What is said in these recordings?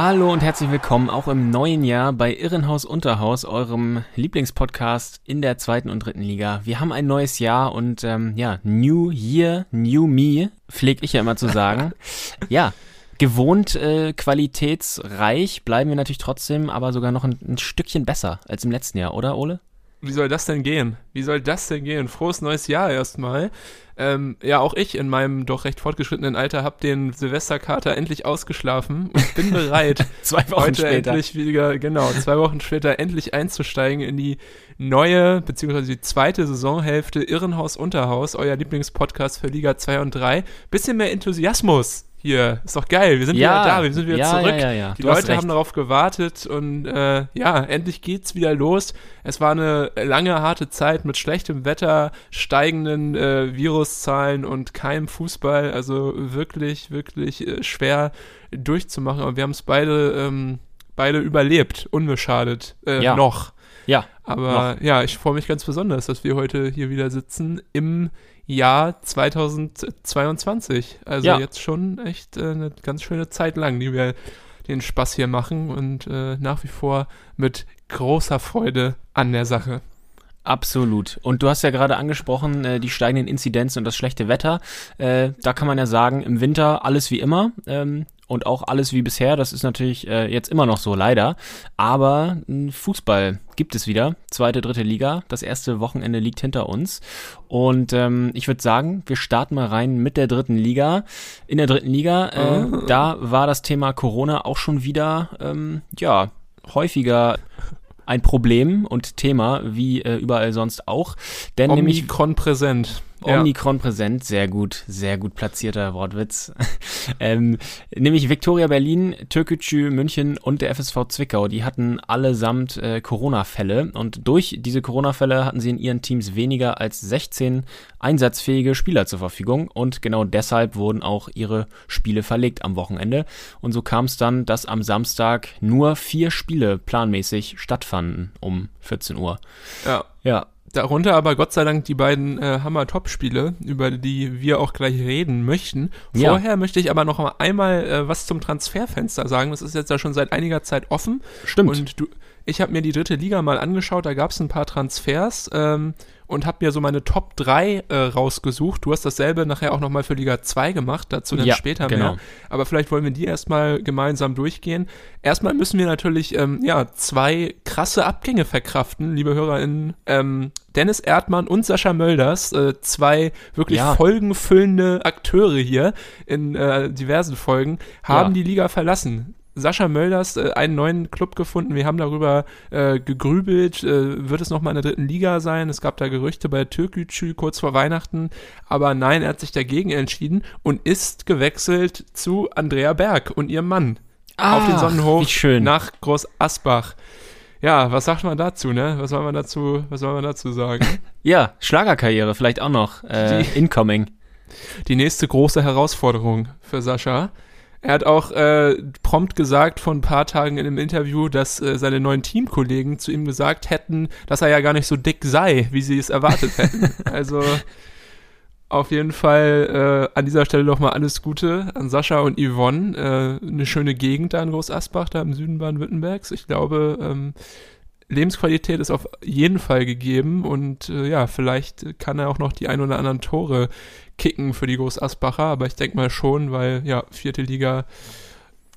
Hallo und herzlich willkommen auch im neuen Jahr bei Irrenhaus Unterhaus, eurem Lieblingspodcast in der zweiten und dritten Liga. Wir haben ein neues Jahr und ähm, ja, New Year, New Me, pflege ich ja immer zu sagen. ja, gewohnt äh, qualitätsreich bleiben wir natürlich trotzdem, aber sogar noch ein, ein Stückchen besser als im letzten Jahr, oder Ole? Wie soll das denn gehen? Wie soll das denn gehen? Frohes neues Jahr erstmal. Ähm, ja, auch ich in meinem doch recht fortgeschrittenen Alter habe den Silvesterkater endlich ausgeschlafen und bin bereit, zwei Wochen heute später. endlich wieder, genau, zwei Wochen später endlich einzusteigen in die neue, beziehungsweise die zweite Saisonhälfte Irrenhaus Unterhaus, euer Lieblingspodcast für Liga 2 und 3. Bisschen mehr Enthusiasmus hier. Ist doch geil. Wir sind Ja, wieder da, wir sind wieder ja, zurück. ja. Die Du Leute haben darauf gewartet und äh, ja, endlich geht's wieder los. Es war eine lange, harte Zeit mit schlechtem Wetter, steigenden äh, Viruszahlen und keinem Fußball. Also wirklich, wirklich äh, schwer durchzumachen. Aber wir haben es beide, ähm, beide überlebt, unbeschadet. Äh. Noch. Ja, Aber ja, ich freue mich ganz besonders, dass wir heute hier wieder sitzen im Jahr 2022. Also Ja. jetzt schon echt äh, eine ganz schöne Zeit lang, die wir den Spaß hier machen und äh, nach wie vor mit großer Freude an der Sache. Absolut. Und du hast ja gerade angesprochen, äh, die steigenden Inzidenzen und das schlechte Wetter. Äh, da kann man ja sagen, im Winter alles wie immer ähm, und auch alles wie bisher. Das ist natürlich äh, jetzt immer noch so, leider. Aber Fußball gibt es wieder. Zweite, dritte Liga. Das erste Wochenende liegt hinter uns. Und ähm, ich würde sagen, wir starten mal rein mit der dritten Liga. In der dritten Liga, äh, da war das Thema Corona auch schon wieder, ähm, ja, häufiger ein Problem und Thema, wie äh, überall sonst auch. Denn nämlich Omikron präsent. Ja. Omikron präsent, sehr gut, sehr gut platzierter Wortwitz. ähm, nämlich Viktoria Berlin, Türkgücü München und der FSV Zwickau, die hatten allesamt äh, Corona-Fälle und durch diese Corona-Fälle hatten sie in ihren Teams weniger als 16 einsatzfähige Spieler zur Verfügung und genau deshalb wurden auch ihre Spiele verlegt am Wochenende und so kam es dann, dass am Samstag nur vier Spiele planmäßig stattfanden um 14 Uhr. ja. Ja, Darunter aber Gott sei Dank die beiden äh, Hammer-Top-Spiele, über die wir auch gleich reden möchten. Ja. Vorher möchte ich aber noch mal einmal äh, was zum Transferfenster sagen. Das ist jetzt ja schon seit einiger Zeit offen. stimmt. Und du, ich habe mir die dritte Liga mal angeschaut, da gab es ein paar Transfers ähm, und habe mir so meine Top 3 äh, rausgesucht. Du hast dasselbe nachher auch nochmal für Liga 2 gemacht, dazu dann Ja, später genau. mehr. Aber vielleicht wollen wir die erstmal gemeinsam durchgehen. Erstmal müssen wir natürlich ähm, ja, zwei krasse Abgänge verkraften, liebe HörerInnen. Ähm, Dennis Erdmann und Sascha Mölders, äh, zwei wirklich Ja. folgenfüllende Akteure hier in äh, diversen Folgen, haben Ja. die Liga verlassen. Sascha Mölders äh, einen neuen Club gefunden. Wir haben darüber äh, gegrübelt. Äh, wird es nochmal in der dritten Liga sein? Es gab da Gerüchte bei Türkgücü kurz vor Weihnachten. Aber nein, er hat sich dagegen entschieden und ist gewechselt zu Andrea Berg und ihrem Mann auf den Ach, Sonnenhof wie schön. nach Groß Asbach. Ja, was sagt man dazu, ne? Was soll man dazu, was soll man dazu sagen? Ja, Schlagerkarriere vielleicht auch noch. Äh, Die- incoming. die nächste große Herausforderung für Sascha. Er hat auch äh, prompt gesagt vor ein paar Tagen in einem Interview, dass äh, seine neuen Teamkollegen zu ihm gesagt hätten, dass er ja gar nicht so dick sei, wie sie es erwartet hätten. also auf jeden Fall äh, an dieser Stelle nochmal alles Gute an Sascha und Yvonne. Äh, eine schöne Gegend da in Groß Asbach, da im Süden Baden-Württembergs. Ich glaube, ähm, Lebensqualität ist auf jeden Fall gegeben und äh, ja, vielleicht kann er auch noch die ein oder anderen Tore kicken für die Groß Asbacher, aber ich denke mal schon, weil ja, vierte Liga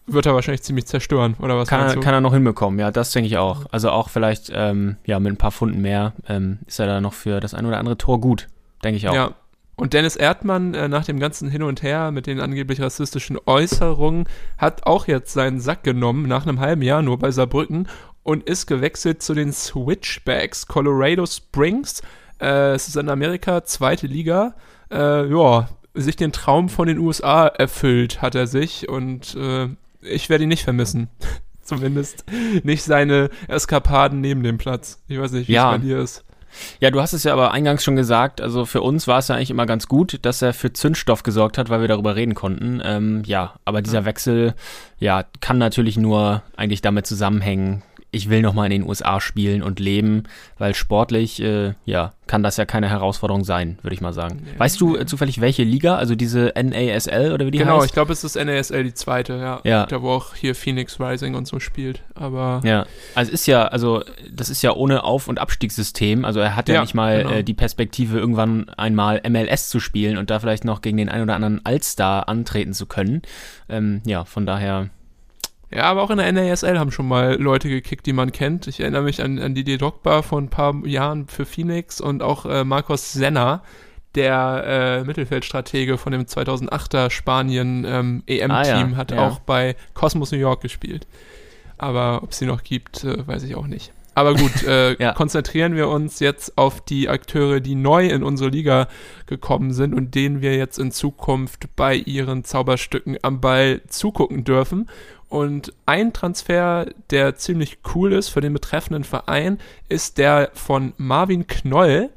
wird er wahrscheinlich ziemlich zerstören, oder was Kann er, kann er noch hinbekommen, ja, das denke ich auch. Also auch vielleicht, ähm, ja, mit ein paar Pfunden mehr ähm, ist er da noch für das ein oder andere Tor gut, denke ich auch. Ja. Und Dennis Erdmann, äh, nach dem ganzen Hin und Her mit den angeblich rassistischen Äußerungen, hat auch jetzt seinen Sack genommen, nach einem halben Jahr nur bei Saarbrücken, und ist gewechselt zu den Switchbacks Colorado Springs. Äh, es ist in Amerika, zweite Liga. Äh, ja, sich den Traum von den USA erfüllt hat er sich und äh, ich werde ihn nicht vermissen. zumindest nicht seine Eskapaden neben dem Platz. Ich weiß nicht, wie Ja. es bei dir ist. Ja, du hast es ja aber eingangs schon gesagt, also für uns war es ja eigentlich immer ganz gut, dass er für Zündstoff gesorgt hat, weil wir darüber reden konnten. Ähm, ja, aber dieser Wechsel, ja, kann natürlich nur eigentlich damit zusammenhängen, ich will nochmal in den USA spielen und leben, weil sportlich, äh, ja, kann das ja keine Herausforderung sein, würde ich mal sagen. weißt du äh, zufällig, welche Liga, also diese NASL oder wie die genau, heißt? ich glaube, es ist NASL die zweite, ja. Ja. Da wo auch hier Phoenix Rising und so spielt. Aber Ja, also es ist ja, also das ist ja ohne Auf- und Abstiegssystem. Also er hat ja, Ja, nicht mal genau. äh, die Perspektive, irgendwann einmal MLS zu spielen und da vielleicht noch gegen den einen oder anderen Allstar antreten zu können. Ähm, ja, von daher. Ja, aber auch in der NASL haben schon mal Leute gekickt, die man kennt. Ich erinnere mich an, an Didier Drogba vor ein paar Jahren für Phoenix und auch äh, Marcos Senna, der äh, Mittelfeldstratege von dem 2008er Spanien ähm, EM-Team, Ah, ja, hat ja. auch bei Cosmos New York gespielt. Aber ob es sie noch gibt, äh, weiß ich auch nicht. Aber gut, äh, Ja. konzentrieren wir uns jetzt auf die Akteure, die neu in unsere Liga gekommen sind und denen wir jetzt in Zukunft bei ihren Zauberstücken am Ball zugucken dürfen. Und ein Transfer, der ziemlich cool ist für den betreffenden Verein, ist der von Marvin Knoll.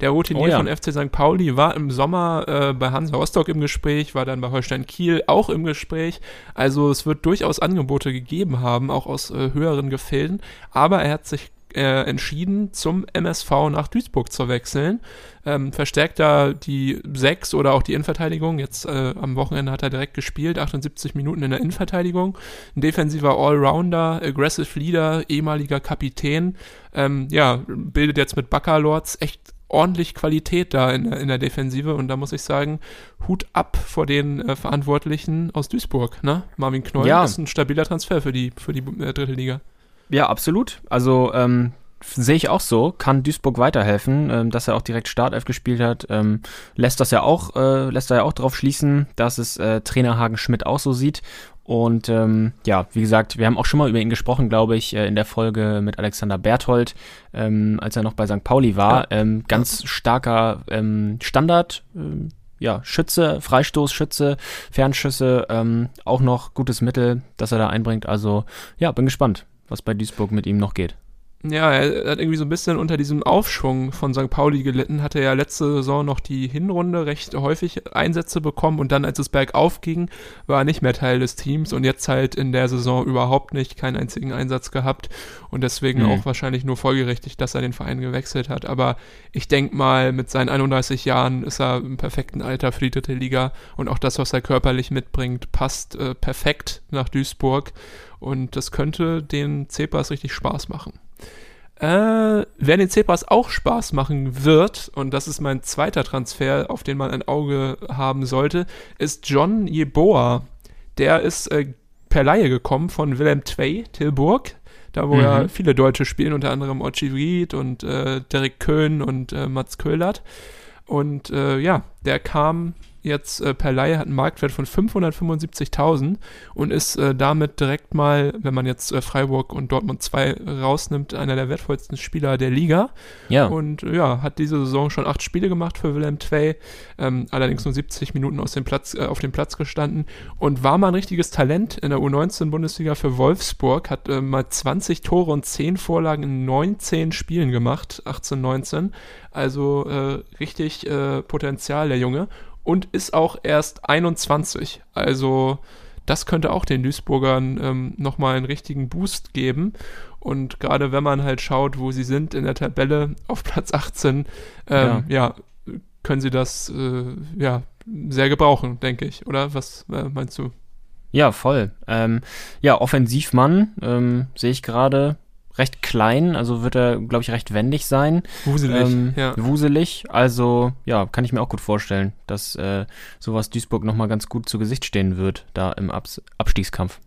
Der Routinier Oh ja. von FC St. Pauli war im Sommer äh, bei Hansa Rostock im Gespräch, war dann bei Holstein Kiel auch im Gespräch. Also es wird durchaus Angebote gegeben haben, auch aus äh, höheren Gefilden. Aber er hat sich äh, entschieden, zum MSV nach Duisburg zu wechseln. Ähm, verstärkt da die Sechs oder auch die Innenverteidigung. Jetzt äh, am Wochenende hat er direkt gespielt, 78 Minuten in der Innenverteidigung. Ein defensiver Allrounder, Aggressive Leader, ehemaliger Kapitän. Ähm, ja, bildet jetzt mit Baccalords echt ordentlich Qualität da in, der- in der Defensive und da muss ich sagen, Hut ab vor den äh, Verantwortlichen aus Duisburg, ne? Marvin Knoll Ja. ist ein stabiler Transfer für die, für die äh, dritte Liga. Ja, absolut. Also ähm, sehe ich auch so. Kann Duisburg weiterhelfen, ähm, dass er auch direkt Startelf gespielt hat. Ähm, lässt das ja auch, äh, lässt er ja auch darauf schließen, dass es äh, Trainer Hagen Schmidt auch so sieht. Und ähm, ja, wie gesagt, wir haben auch schon mal über ihn gesprochen, glaube ich, äh, in der Folge mit Alexander Berthold, ähm, als er noch bei St. Pauli war. Ähm, ganz starker ähm, Standard. Ähm, ja, Schütze, Freistoß, Schütze, Fernschüsse, ähm, auch noch gutes Mittel, das er da einbringt. Also ja, bin gespannt, was bei Duisburg mit ihm noch geht. Ja, er hat irgendwie so ein bisschen unter diesem Aufschwung von St. Pauli gelitten, hatte ja letzte Saison noch die Hinrunde recht häufig Einsätze bekommen und dann, als es bergauf ging, war er nicht mehr Teil des Teams und jetzt halt in der Saison überhaupt nicht, keinen einzigen Einsatz gehabt und deswegen Mhm. auch wahrscheinlich nur folgerichtig, dass er den Verein gewechselt hat. Aber ich denke mal, mit seinen 31 Jahren ist er im perfekten Alter für die dritte Liga und auch das, was er körperlich mitbringt, passt äh, perfekt nach Duisburg und das könnte den Cepas richtig Spaß machen. Äh, wer den Zebras auch Spaß machen wird, und das ist mein zweiter Transfer, auf den man ein Auge haben sollte, ist John Jeboa. Der ist äh, per Laie gekommen von Willem Twey, Tilburg, da wo Mhm. ja viele Deutsche spielen, unter anderem Ochi Ried und äh, Derek Köhn und äh, Mats Köhlert. Und äh, ja, der kam jetzt äh, per Laie, hat einen Marktwert von 575.000 und ist äh, damit direkt mal, wenn man jetzt äh, Freiburg und Dortmund 2 rausnimmt, einer der wertvollsten Spieler der Liga. Ja, Und ja, hat diese Saison schon acht Spiele gemacht für Willem Twey, ähm, allerdings nur 70 Minuten aus dem Platz, äh, auf dem Platz gestanden und war mal ein richtiges Talent in der U19-Bundesliga für Wolfsburg, hat äh, mal 20 Tore und 10 Vorlagen in 19 Spielen gemacht, 18, 19. Also äh, richtig Potenzial, der Junge. Und ist auch erst 21. Also das könnte auch den Duisburgern ähm, nochmal einen richtigen Boost geben. Und gerade wenn man halt schaut, wo sie sind in der Tabelle auf Platz 18, ähm, ja. können sie das äh, ja sehr gebrauchen, denke ich. Oder was äh, meinst du? ja, voll. Ähm, ja, Offensivmann ähm, sehe ich gerade recht klein, also wird er, glaube ich, recht wendig sein. Wuselig. Ähm, ja. Wuselig, also ja, kann ich mir auch gut vorstellen, dass äh, sowas Duisburg nochmal ganz gut zu Gesicht stehen wird, da im Abs Abstiegskampf.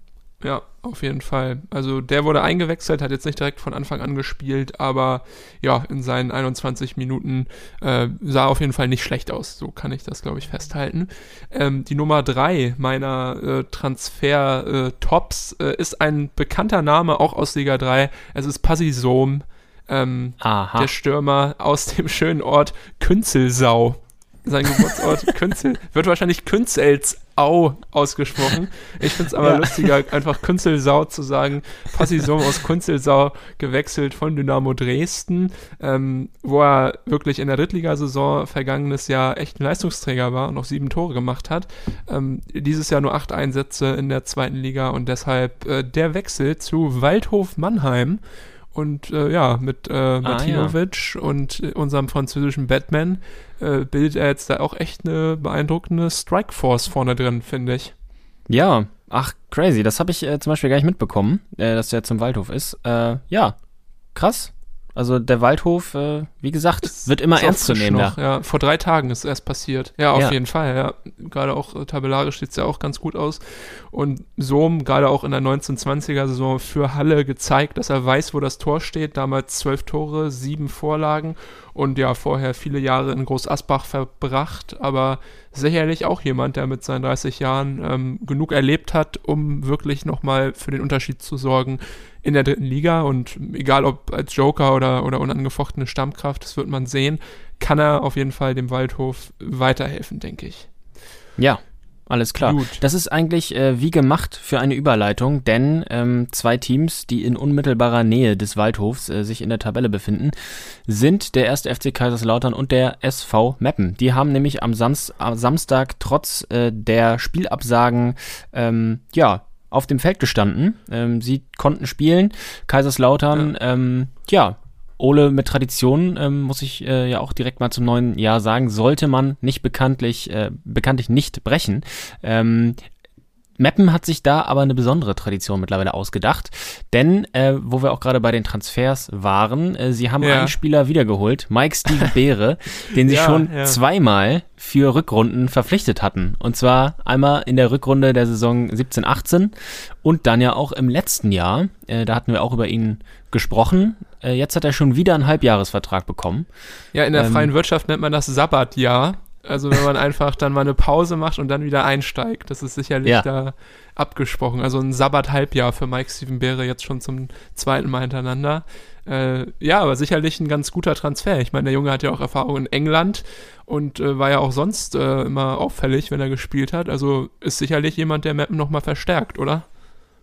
Ja, auf jeden Fall. Also der wurde eingewechselt, hat jetzt nicht direkt von Anfang an gespielt, aber ja, in seinen 21 Minuten äh, sah auf jeden Fall nicht schlecht aus. So kann ich das, glaube ich, festhalten. Ähm, die Nummer drei meiner äh, Transfer-Tops äh, ist ein bekannter Name, auch aus Liga 3. Es ist Pasi Sohm, ähm, der Stürmer aus dem schönen Ort Künzelsau. Sein Geburtsort Künzel wird wahrscheinlich Künzels Au ausgesprochen. Ich finde es aber Ja. lustiger, einfach Künzelsau zu sagen. Passison aus Künzelsau gewechselt von Dynamo Dresden, ähm, wo er wirklich in der Drittligasaison vergangenes Jahr echt ein Leistungsträger war und auch sieben Tore gemacht hat. Ähm, dieses Jahr nur acht Einsätze in der zweiten Liga und deshalb äh, der Wechsel zu Waldhof Mannheim. Und äh, ja, mit äh, Martinovic und äh, unserem französischen Batman äh, bildet er jetzt da auch echt eine beeindruckende Strikeforce vorne drin, finde ich. Ja, ach, crazy. Das habe ich äh, zum Beispiel gar nicht mitbekommen, äh, dass der zum Waldhof ist. Äh, ja, krass. Also der Waldhof, äh, wie gesagt, wird immer Ist ernst da. Ja, vor drei Tagen ist es erst passiert. Ja, auf Ja. jeden Fall. Ja. Gerade auch äh, tabellarisch sieht es ja auch ganz gut aus. Und Sohm, gerade auch in der 1920er-Saison für Halle gezeigt, dass er weiß, wo das Tor steht. Damals zwölf Tore, sieben Vorlagen und ja, vorher viele Jahre in Groß Asbach verbracht. Aber sicherlich auch jemand, der mit seinen 30 Jahren ähm, genug erlebt hat, um wirklich nochmal für den Unterschied zu sorgen in der dritten Liga. Und egal ob als Joker oder, oder unangefochtene Stammkraft, das wird man sehen, kann er auf jeden Fall dem Waldhof weiterhelfen, denke ich. Ja, alles klar. Gut. Das ist eigentlich äh, wie gemacht für eine Überleitung, denn ähm, zwei Teams, die in unmittelbarer Nähe des Waldhofs äh, sich in der Tabelle befinden, sind der erste FC Kaiserslautern und der SV Meppen. Die haben nämlich am, Sams am Samstag trotz äh, der Spielabsagen ähm, ja auf dem Feld gestanden. Ähm, sie konnten spielen. Kaiserslautern, ähm, ja, Ole mit Tradition, ähm, muss ich äh, ja auch direkt mal zum neuen Jahr sagen, sollte man nicht bekanntlich, äh, bekanntlich nicht brechen. Ähm, Meppen hat sich da aber eine besondere Tradition mittlerweile ausgedacht, denn äh, wo wir auch gerade bei den Transfers waren, äh, sie haben Ja. einen Spieler wiedergeholt, Mike Steven Beere, den sie Ja, schon ja. zweimal für Rückrunden verpflichtet hatten. Und zwar einmal in der Rückrunde der Saison 17-18 und dann ja auch im letzten Jahr. Äh, da hatten wir auch über ihn gesprochen. Äh, jetzt hat er schon wieder einen Halbjahresvertrag bekommen. Ja, in der Ähm, freien Wirtschaft nennt man das Sabbatjahr. Also wenn man einfach dann mal eine Pause macht und dann wieder einsteigt. Das ist sicherlich Ja. da abgesprochen. Also ein Sabbat-Halbjahr für Mike Steven Beere jetzt schon zum zweiten Mal hintereinander. Äh, ja, aber sicherlich ein ganz guter Transfer. Ich meine, der Junge hat ja auch Erfahrung in England und äh, war ja auch sonst äh, immer auffällig, wenn er gespielt hat. Also ist sicherlich jemand, der Mappen nochmal verstärkt, oder?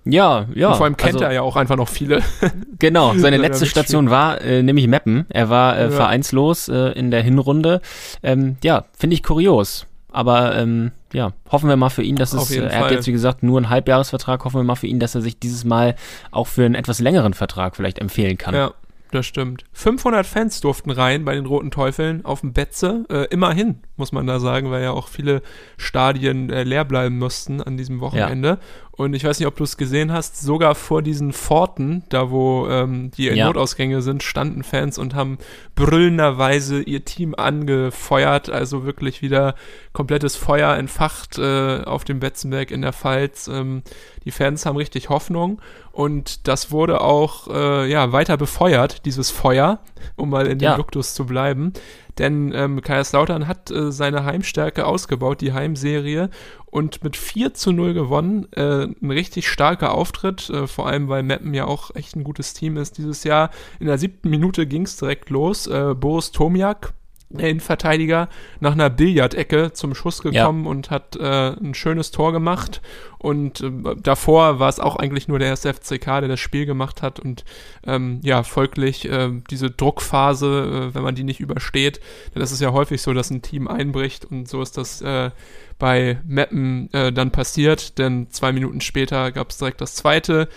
Ja, ja. und vor allem kennt also- er ja auch einfach noch viele. Genau, seine letzte. Station war äh, nämlich Meppen. Er war äh, Ja. vereinslos äh, in der Hinrunde. Ähm, ja, finde ich kurios. Aber ähm, ja, hoffen wir mal für ihn, dass Auf es, äh, jeden er hat Fall. jetzt wie gesagt nur einen Halbjahresvertrag, hoffen wir mal für ihn, dass er sich dieses Mal auch für einen etwas längeren Vertrag vielleicht empfehlen kann. Ja, das stimmt. 500 Fans durften rein bei den Roten Teufeln auf dem Betze. Äh, immerhin, muss man da sagen, weil ja auch viele Stadien äh, leer bleiben mussten an diesem Wochenende. Und ich weiß nicht, ob du es gesehen hast, sogar vor diesen Pforten, da wo ähm, die Ja. Notausgänge sind, standen Fans und haben brüllenderweise ihr Team angefeuert. Also wirklich wieder komplettes Feuer entfacht äh, auf dem Betzenberg in der Pfalz. Ähm, die Fans haben richtig Hoffnung und das wurde auch äh, ja, weiter befeuert, dieses Feuer, um mal in dem Ja. Duktus zu bleiben. Denn ähm, Kaiserslautern hat äh, seine Heimstärke ausgebaut, die Heimserie, und mit 4 zu 0 gewonnen. Äh, ein richtig starker Auftritt, äh, vor allem weil Meppen ja auch echt ein gutes Team ist dieses Jahr. In der siebten Minute ging es direkt los. Äh, Boris Tomiak, der Innenverteidiger, nach einer Billardecke zum Schuss gekommen und hat äh, ein schönes Tor gemacht. Und äh, davor war es auch eigentlich nur der erste FCK, der das Spiel gemacht hat. Und ähm, ja, folglich äh, diese Druckphase, äh, wenn man die nicht übersteht, denn das ist ja häufig so, dass ein Team einbricht und so ist das äh, bei Meppen äh, dann passiert, denn zwei Minuten später gab es direkt das zweite.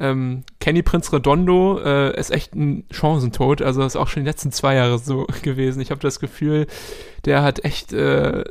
Ähm, Kenny Prinz Redondo äh, ist echt ein Chancentod, also ist auch schon die letzten zwei Jahre so gewesen. Ich habe das Gefühl, der hat echt äh,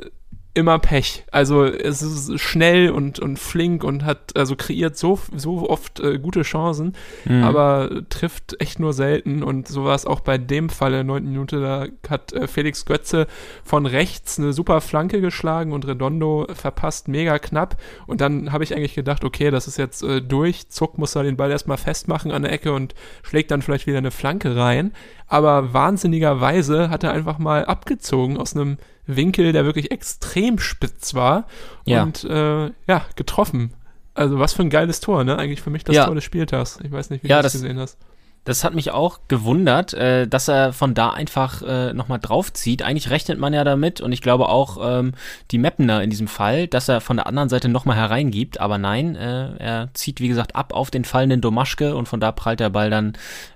immer Pech. Also es ist schnell und, und flink und hat also kreiert so, so oft äh, gute Chancen, Mhm. aber trifft echt nur selten. Und so war es auch bei dem Fall in der neunten Minute, da hat äh, Felix Götze von rechts eine super Flanke geschlagen und Redondo verpasst mega knapp. Und dann habe ich eigentlich gedacht, okay, das ist jetzt äh, durch, Zuck muss da den Ball erstmal festmachen an der Ecke und schlägt dann vielleicht wieder eine Flanke rein, aber wahnsinnigerweise hat er einfach mal abgezogen aus einem Winkel, der wirklich extrem spitz war Ja. und äh, ja, getroffen. Also was für ein geiles Tor, ne? Eigentlich für mich das Ja. Tor des Spieltags. Ich weiß nicht, wie Ja, du das gesehen hast. Das hat mich auch gewundert, äh, dass er von da einfach äh, nochmal draufzieht. Eigentlich rechnet man ja damit und ich glaube auch ähm, die Mappener in diesem Fall, dass er von der anderen Seite nochmal hereingibt. Aber nein, äh, er zieht wie gesagt ab auf den fallenden Domaschke und von da prallt der Ball dann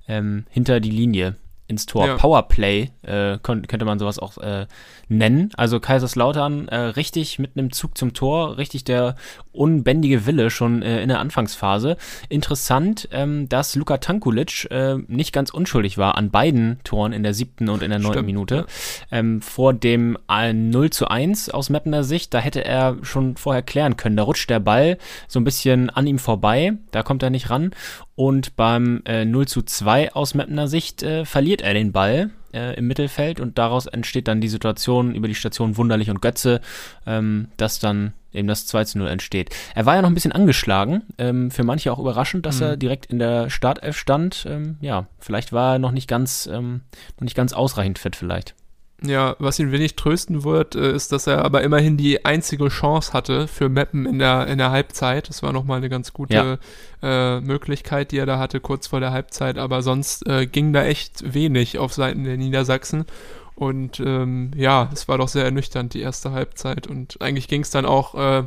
ähm, hinter die Linie ins Tor. Ja. Powerplay äh, könnte man sowas auch äh, nennen. Also Kaiserslautern äh, richtig mit einem Zug zum Tor, richtig der unbändige Wille schon äh, in der Anfangsphase. Interessant, ähm, dass Luka Tankulic äh, nicht ganz unschuldig war an beiden Toren in der siebten und in der neunten Stimmt, Minute. Ähm, vor dem äh, 0 zu 1 aus Mappener Sicht, da hätte er schon vorher klären können. Da rutscht der Ball so ein bisschen an ihm vorbei, da kommt er nicht ran. Und beim äh, 0 zu 2 aus Mappener Sicht äh, verliert er den Ball äh, im Mittelfeld und daraus entsteht dann die Situation über die Station Wunderlich und Götze, ähm, dass dann eben das 2 zu 0 entsteht. Er war ja noch ein bisschen angeschlagen, ähm, für manche auch überraschend, dass Mhm. er direkt in der Startelf stand. Ähm, ja, vielleicht war er noch nicht ganz, ähm, noch nicht ganz ausreichend fit vielleicht. Ja, was ihn wenig trösten wird, äh, ist, dass er aber immerhin die einzige Chance hatte für Meppen in der, in der Halbzeit. Das war nochmal eine ganz gute äh, Möglichkeit, die er da hatte, kurz vor der Halbzeit. Aber sonst äh, ging da echt wenig auf Seiten der Niedersachsen. Und ähm, ja, es war doch sehr ernüchternd, die erste Halbzeit. Und eigentlich ging es dann auch äh,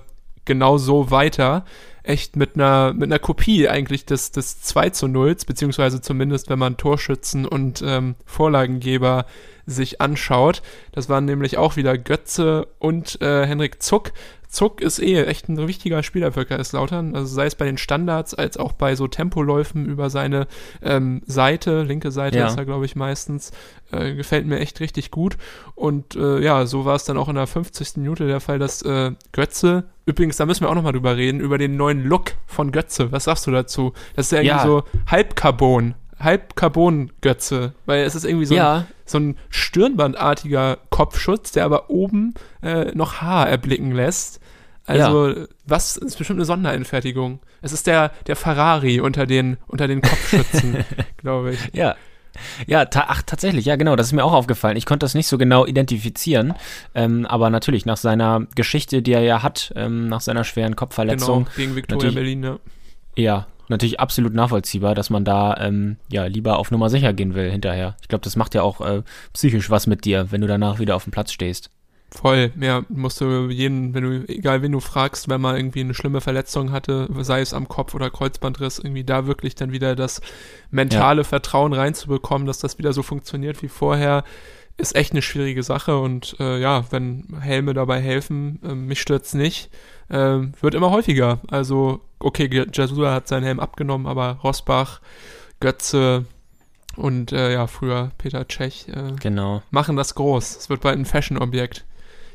genau so weiter. Echt mit einer, mit einer Kopie eigentlich des, des 2 zu 0, beziehungsweise zumindest, wenn man Torschützen und ähm, Vorlagengeber sich anschaut. Das waren nämlich auch wieder Götze und äh, Henrik Zuck. Zuck ist eh echt ein wichtiger Spieler für Kaiserslautern, also sei es bei den Standards als auch bei so Tempoläufen über seine ähm, Seite, linke Seite Ja. ist er glaube ich meistens, äh, gefällt mir echt richtig gut und äh, ja, so war es dann auch in der 50. Minute der Fall, dass äh, Götze, übrigens, da müssen wir auch nochmal drüber reden, über den neuen Look von Götze, was sagst du dazu? Das ist ja irgendwie Ja. so Halbcarbon, Halbcarbon-Götze, weil es ist irgendwie so ein ja, so ein stirnbandartiger Kopfschutz, der aber oben äh, noch Haar erblicken lässt. Also, was ist bestimmt eine Sondereinfertigung. Es ist der, der Ferrari unter den, unter den Kopfschützen, glaube ich. Ja. Ja, ta ach tatsächlich, ja genau, das ist mir auch aufgefallen. Ich konnte das nicht so genau identifizieren, ähm, aber natürlich nach seiner Geschichte, die er ja hat, ähm, nach seiner schweren Kopfverletzung, Genau, gegen Viktoria natürlich- Berlin, ja. ja, natürlich absolut nachvollziehbar, dass man da ähm, ja lieber auf Nummer sicher gehen will hinterher. Ich glaube, das macht ja auch äh, psychisch was mit dir, wenn du danach wieder auf dem Platz stehst. Voll, ja, musst du jeden, wenn du, egal wen du fragst, wenn man irgendwie eine schlimme Verletzung hatte, sei es am Kopf oder Kreuzbandriss, irgendwie da wirklich dann wieder das mentale Vertrauen reinzubekommen, dass das wieder so funktioniert wie vorher, ist echt eine schwierige Sache und äh, ja, wenn Helme dabei helfen, äh, mich stört's nicht, äh, wird immer häufiger. Also, okay, Jasula hat seinen Helm abgenommen, aber Rosbach, Götze und äh, ja, früher Peter Tschech äh, Genau. machen das groß. Es wird bald ein Fashion-Objekt.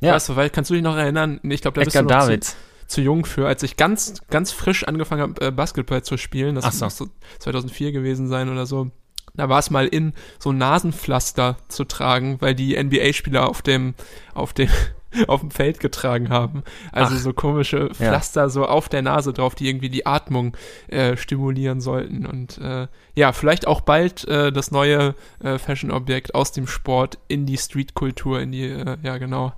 Ja. Weißt du, weil, kannst du dich noch erinnern? Ich glaube, da bist Edgar du noch zu, zu jung für, als ich ganz, ganz frisch angefangen habe, äh, Basketball zu spielen. Das so. muss so 2004 gewesen sein oder so. Da war es mal in, so Nasenpflaster zu tragen, weil die NBA-Spieler auf dem, auf dem, auf dem Feld getragen haben. Also Ach. so komische Ja. Pflaster so auf der Nase drauf, die irgendwie die Atmung äh, stimulieren sollten. Und äh, ja, vielleicht auch bald äh, das neue äh, Fashion-Objekt aus dem Sport in die Street-Kultur, in die, äh, ja genau,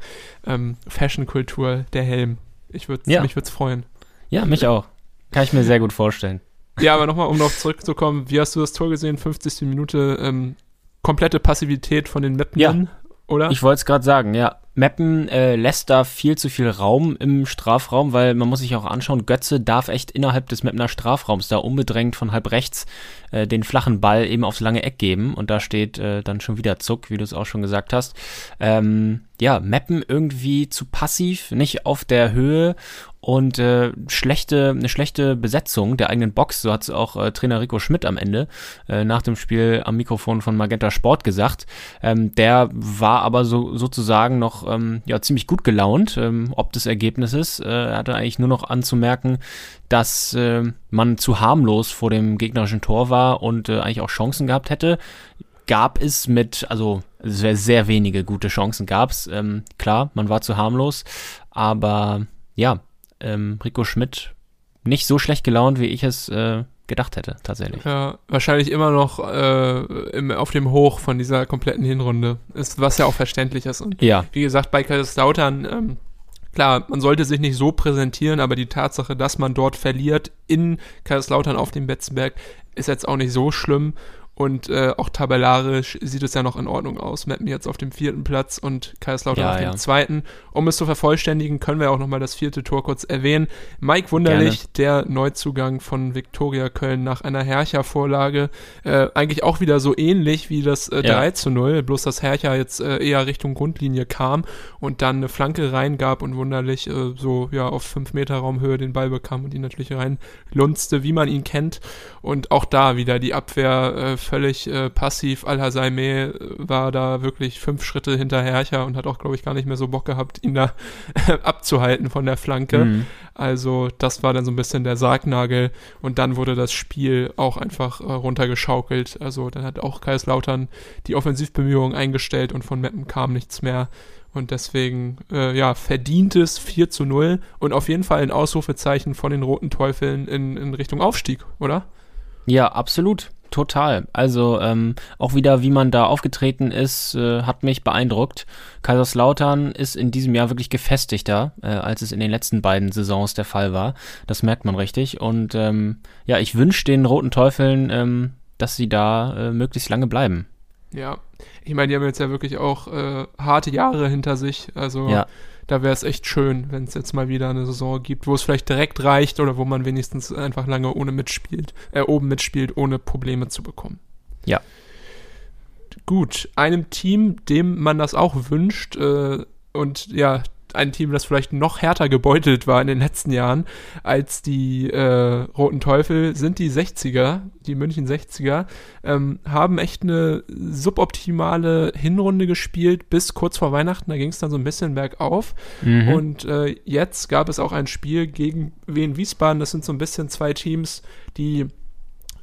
ähm, Fashion-Kultur, der Helm. Ich würd, Ja. Mich würde es freuen. Ja, mich auch. Kann ich mir sehr gut vorstellen. Ja, aber nochmal, um noch zurückzukommen, wie hast du das Tor gesehen? 50. Minute, ähm, komplette Passivität von den Mappenern, oder? Ich wollte es gerade sagen, ja. Meppen äh, lässt da viel zu viel Raum im Strafraum, weil man muss sich auch anschauen, Götze darf echt innerhalb des Meppener Strafraums da unbedrängt von halb rechts äh, den flachen Ball eben aufs lange Eck geben und da steht äh, dann schon wieder Zuck, wie du es auch schon gesagt hast. Ähm, ja, Meppen irgendwie zu passiv, nicht auf der Höhe und äh, schlechte, eine schlechte Besetzung der eigenen Box, so hat es auch äh, Trainer Rico Schmidt am Ende äh, nach dem Spiel am Mikrofon von Magenta Sport gesagt. Ähm, der war aber so sozusagen noch ähm, ja ziemlich gut gelaunt, ähm, ob des Ergebnisses. Äh, er hatte eigentlich nur noch anzumerken, dass äh, man zu harmlos vor dem gegnerischen Tor war und äh, eigentlich auch Chancen gehabt hätte. Gab es mit, also sehr, sehr wenige gute Chancen gab es. Ähm, klar, man war zu harmlos, aber ja, ähm, Rico Schmidt nicht so schlecht gelaunt, wie ich es äh, gedacht hätte, tatsächlich. Ja, wahrscheinlich immer noch äh, im, auf dem Hoch von dieser kompletten Hinrunde. Ist, was ja auch verständlich ist. Und Ja, wie gesagt, bei Kaiserslautern, ähm, klar, man sollte sich nicht so präsentieren, aber die Tatsache, dass man dort verliert in Kaiserslautern auf dem Betzenberg, ist jetzt auch nicht so schlimm. Und äh, auch tabellarisch sieht es ja noch in Ordnung aus. Meppen jetzt auf dem vierten Platz und Kaiserslautern Ja, auf dem ja. zweiten. Um es zu vervollständigen, können wir auch nochmal das vierte Tor kurz erwähnen. Mike Wunderlich, der Neuzugang von Viktoria Köln nach einer Hercher-Vorlage. Äh, eigentlich auch wieder so ähnlich wie das äh, Ja. 3 zu 0, bloß dass Hercher jetzt äh, eher Richtung Grundlinie kam und dann eine Flanke reingab und Wunderlich äh, so ja auf 5 Meter Raumhöhe den Ball bekam und ihn natürlich reinlunzte, wie man ihn kennt. Und auch da wieder die Abwehr äh, völlig äh, passiv. Al-Hasaimeh äh, war da wirklich fünf Schritte hinter Hercher und hat auch, glaube ich, gar nicht mehr so Bock gehabt, ihn da abzuhalten von der Flanke. Mhm. Also das war dann so ein bisschen der Sargnagel und dann wurde das Spiel auch einfach äh, runtergeschaukelt. Also dann hat auch Kaiserslautern die Offensivbemühungen eingestellt und von Meppen kam nichts mehr. Und deswegen, äh, ja, verdientes 4 zu 0 und auf jeden Fall ein Ausrufezeichen von den Roten Teufeln in, in Richtung Aufstieg, oder? Ja, absolut. Total. Also ähm, auch wieder, wie man da aufgetreten ist, äh, hat mich beeindruckt. Kaiserslautern ist in diesem Jahr wirklich gefestigter, äh, als es in den letzten beiden Saisons der Fall war. Das merkt man richtig. Und ähm, ja, ich wünsche den Roten Teufeln, ähm, dass sie da äh, möglichst lange bleiben. Ja, ich meine, die haben jetzt ja wirklich auch äh, harte Jahre hinter sich. Also Ja. Da wäre es echt schön, wenn es jetzt mal wieder eine Saison gibt, wo es vielleicht direkt reicht oder wo man wenigstens einfach lange ohne mitspielt, äh, oben mitspielt, ohne Probleme zu bekommen. Ja. Gut, einem Team, dem man das auch wünscht, äh, und ja, ein Team, das vielleicht noch härter gebeutelt war in den letzten Jahren als die äh, Roten Teufel, sind die 60er, die München 60er, ähm, haben echt eine suboptimale Hinrunde gespielt bis kurz vor Weihnachten. Da ging es dann so ein bisschen bergauf. Mhm. Und äh, jetzt gab es auch ein Spiel gegen Wien Wiesbaden. Das sind so ein bisschen zwei Teams, die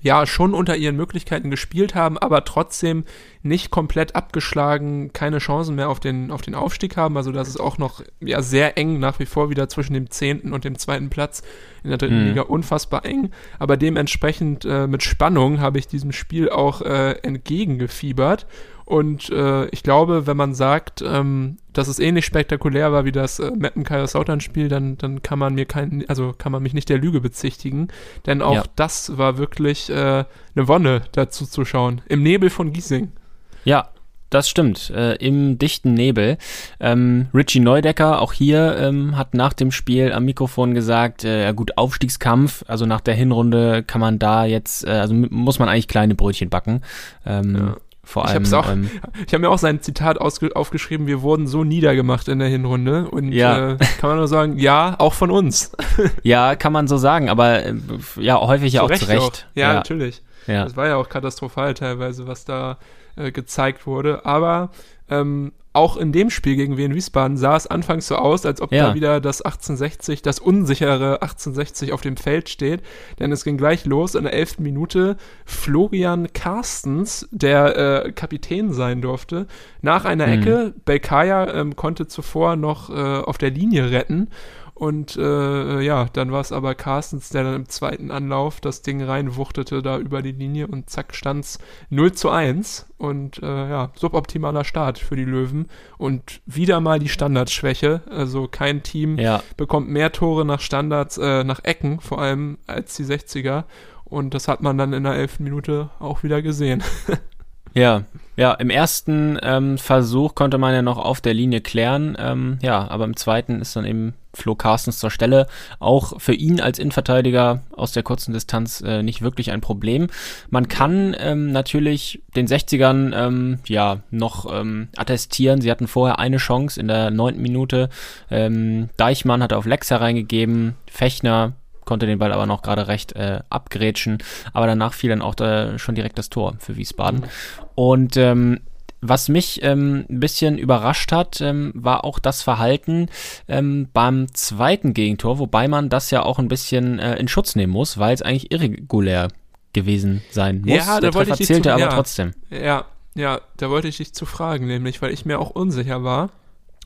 ja schon unter ihren Möglichkeiten gespielt haben, aber trotzdem nicht komplett abgeschlagen, keine Chancen mehr auf den, auf den Aufstieg haben. Also das ist auch noch ja, sehr eng nach wie vor wieder zwischen dem zehnten und dem zweiten Platz in der dritten Mhm. Liga unfassbar eng. Aber dementsprechend äh, mit Spannung habe ich diesem Spiel auch äh, entgegengefiebert. Und äh, ich glaube, wenn man sagt, ähm, dass es ähnlich spektakulär war wie das äh, Meppen Kaiserslautern Spiel, dann, dann kann man mir kein, also kann man mich nicht der Lüge bezichtigen. Denn auch Ja. das war wirklich äh, eine Wonne, dazu zu schauen. Im Nebel von Giesing. Ja, das stimmt. Äh, Im dichten Nebel. Ähm, Richie Neudecker, auch hier, ähm, hat nach dem Spiel am Mikrofon gesagt, äh, ja gut, Aufstiegskampf, also nach der Hinrunde kann man da jetzt, äh, also muss man eigentlich kleine Brötchen backen. Ähm, Ja. Vor Ich allem. hab's auch- ähm, Ich habe mir auch sein Zitat aufgeschrieben, wir wurden so niedergemacht in der Hinrunde. Und Ja. äh, kann man nur sagen, ja, auch von uns. ja, kann man so sagen, aber äh, ja, häufig ja auch zu Recht. Auch. Ja, natürlich. ja. Das war ja auch katastrophal teilweise, was da äh, gezeigt wurde. Aber ähm, auch in dem Spiel gegen Wien Wiesbaden sah es anfangs so aus, als ob Ja. da wieder das 1860, das unsichere 1860 auf dem Feld steht. Denn es ging gleich los in der elften Minute. Florian Carstens, der äh, Kapitän sein durfte, nach einer Mhm. Ecke. Belkaya ähm, konnte zuvor noch äh, auf der Linie retten. Und äh, ja, dann war es aber Carstens, der dann im zweiten Anlauf das Ding reinwuchtete da über die Linie und zack stand's 0 zu 1 und äh, ja, suboptimaler Start für die Löwen und wieder mal die Standardschwäche. Also kein Team ja. bekommt mehr Tore nach Standards, äh, nach Ecken vor allem als die 60er und das hat man dann in der elften Minute auch wieder gesehen. Ja, ja, im ersten ähm, Versuch konnte man ja noch auf der Linie klären, ähm, ja, aber im zweiten ist dann eben Flo Carstens zur Stelle. Auch für ihn als Innenverteidiger aus der kurzen Distanz äh, nicht wirklich ein Problem. Man kann ähm, natürlich den 60ern ähm, ja noch ähm, attestieren. Sie hatten vorher eine Chance in der neunten Minute. Ähm, Deichmann hatte auf Lex hereingegeben, Fechner konnte den Ball aber noch gerade recht äh, abgrätschen, aber danach fiel dann auch da schon direkt das Tor für Wiesbaden. Und ähm, was mich ähm, ein bisschen überrascht hat, ähm, war auch das Verhalten ähm, beim zweiten Gegentor, wobei man das ja auch ein bisschen äh, in Schutz nehmen muss, weil es eigentlich irregulär gewesen sein muss. Ja, da Der wollte Treffer ich dich zählte zu- aber ja. trotzdem. Ja, ja, da wollte ich dich zu fragen, nämlich, weil ich mir auch unsicher war.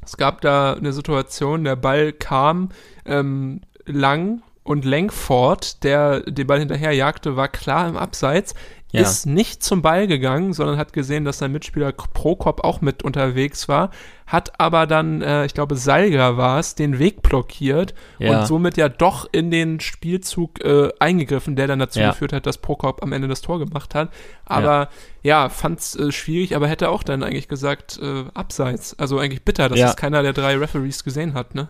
Es gab da eine Situation, der Ball kam ähm, lang und Langford, der den Ball hinterher jagte, war klar im Abseits. Ja. Ist nicht zum Ball gegangen, sondern hat gesehen, dass sein Mitspieler Prokop auch mit unterwegs war, hat aber dann, äh, ich glaube, Salga war es, den Weg blockiert Ja. und somit ja doch in den Spielzug äh, eingegriffen, der dann dazu Ja. geführt hat, dass Prokop am Ende das Tor gemacht hat. Aber ja, fand's äh, schwierig, aber hätte auch dann eigentlich gesagt, äh, abseits. Also eigentlich bitter, dass es keiner der drei Referees gesehen hat, ne?